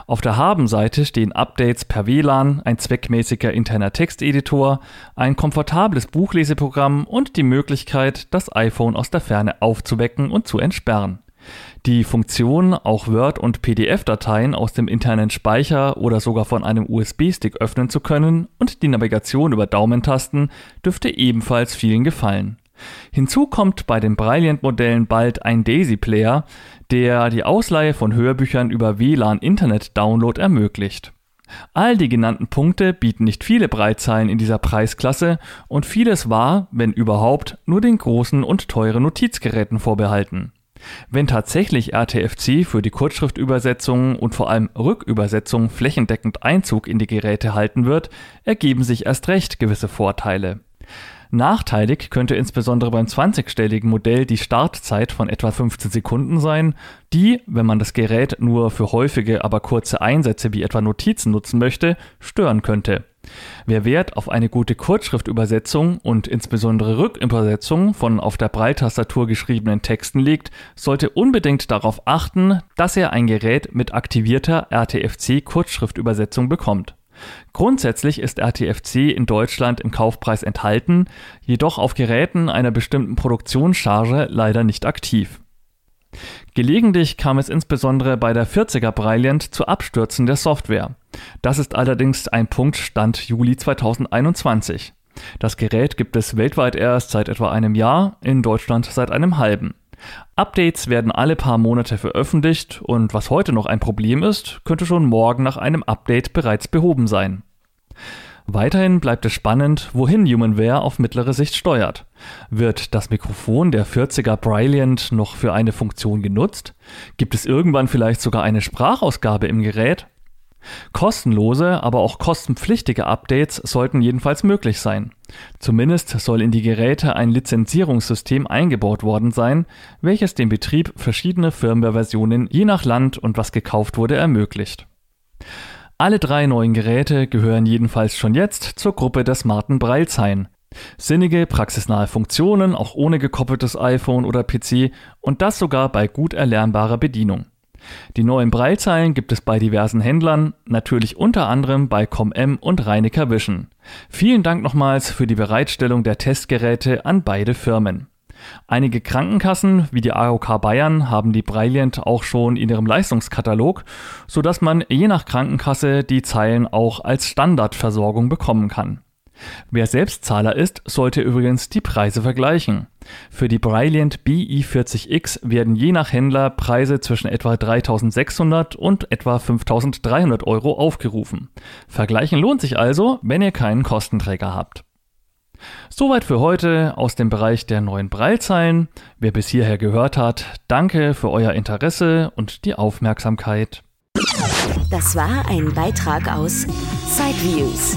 Auf der Haben-Seite stehen Updates per WLAN, ein zweckmäßiger interner Texteditor, ein komfortables Buchleseprogramm und die Möglichkeit, das iPhone aus der Ferne aufzuwecken und zu entsperren. Die Funktion, auch Word- und PDF-Dateien aus dem internen Speicher oder sogar von einem USB-Stick öffnen zu können und die Navigation über Daumentasten dürfte ebenfalls vielen gefallen. Hinzu kommt bei den Brilliant-Modellen bald ein Daisy-Player, der die Ausleihe von Hörbüchern über WLAN-Internet-Download ermöglicht. All die genannten Punkte bieten nicht viele Breitzeilen in dieser Preisklasse und vieles war, wenn überhaupt, nur den großen und teuren Notizgeräten vorbehalten. Wenn tatsächlich RTFC für die Kurzschriftübersetzungen und vor allem Rückübersetzungen flächendeckend Einzug in die Geräte halten wird, ergeben sich erst recht gewisse Vorteile. Nachteilig könnte insbesondere beim 20-stelligen Modell die Startzeit von etwa 15 Sekunden sein, die, wenn man das Gerät nur für häufige, aber kurze Einsätze wie etwa Notizen nutzen möchte, stören könnte. Wer Wert auf eine gute Kurzschriftübersetzung und insbesondere Rückübersetzung von auf der Breitastatur geschriebenen Texten legt, sollte unbedingt darauf achten, dass er ein Gerät mit aktivierter RTFC Kurzschriftübersetzung bekommt. Grundsätzlich ist RTFC in Deutschland im Kaufpreis enthalten, jedoch auf Geräten einer bestimmten Produktionscharge leider nicht aktiv. Gelegentlich kam es insbesondere bei der 40er Brilliant zu Abstürzen der Software. Das ist allerdings ein Punkt Stand Juli 2021. Das Gerät gibt es weltweit erst seit etwa einem Jahr, in Deutschland seit einem halben. Updates werden alle paar Monate veröffentlicht und was heute noch ein Problem ist, könnte schon morgen nach einem Update bereits behoben sein. Weiterhin bleibt es spannend, wohin Humanware auf mittlere Sicht steuert. Wird das Mikrofon der 40er Brilliant noch für eine Funktion genutzt? Gibt es irgendwann vielleicht sogar eine Sprachausgabe im Gerät? Kostenlose, aber auch kostenpflichtige Updates sollten jedenfalls möglich sein. Zumindest soll in die Geräte ein Lizenzierungssystem eingebaut worden sein, welches dem Betrieb verschiedene Firmware-Versionen je nach Land und was gekauft wurde ermöglicht. Alle drei neuen Geräte gehören jedenfalls schon jetzt zur Gruppe der smarten Braillezeilen. Sinnige, praxisnahe Funktionen, auch ohne gekoppeltes iPhone oder PC und das sogar bei gut erlernbarer Bedienung. Die neuen Breilzeilen gibt es bei diversen Händlern, natürlich unter anderem bei ComM und Reinecker Vision. Vielen Dank nochmals für die Bereitstellung der Testgeräte an beide Firmen. Einige Krankenkassen wie die AOK Bayern haben die Brilliant auch schon in ihrem Leistungskatalog, sodass man je nach Krankenkasse die Zeilen auch als Standardversorgung bekommen kann. Wer Selbstzahler ist, sollte übrigens die Preise vergleichen. Für die Brilliant BI40X werden je nach Händler Preise zwischen etwa 3600 und etwa 5300 Euro aufgerufen. Vergleichen lohnt sich also, wenn ihr keinen Kostenträger habt. Soweit für heute aus dem Bereich der neuen Breilzeilen. Wer bis hierher gehört hat, danke für euer Interesse und die Aufmerksamkeit.
Das war ein Beitrag aus Sideviews,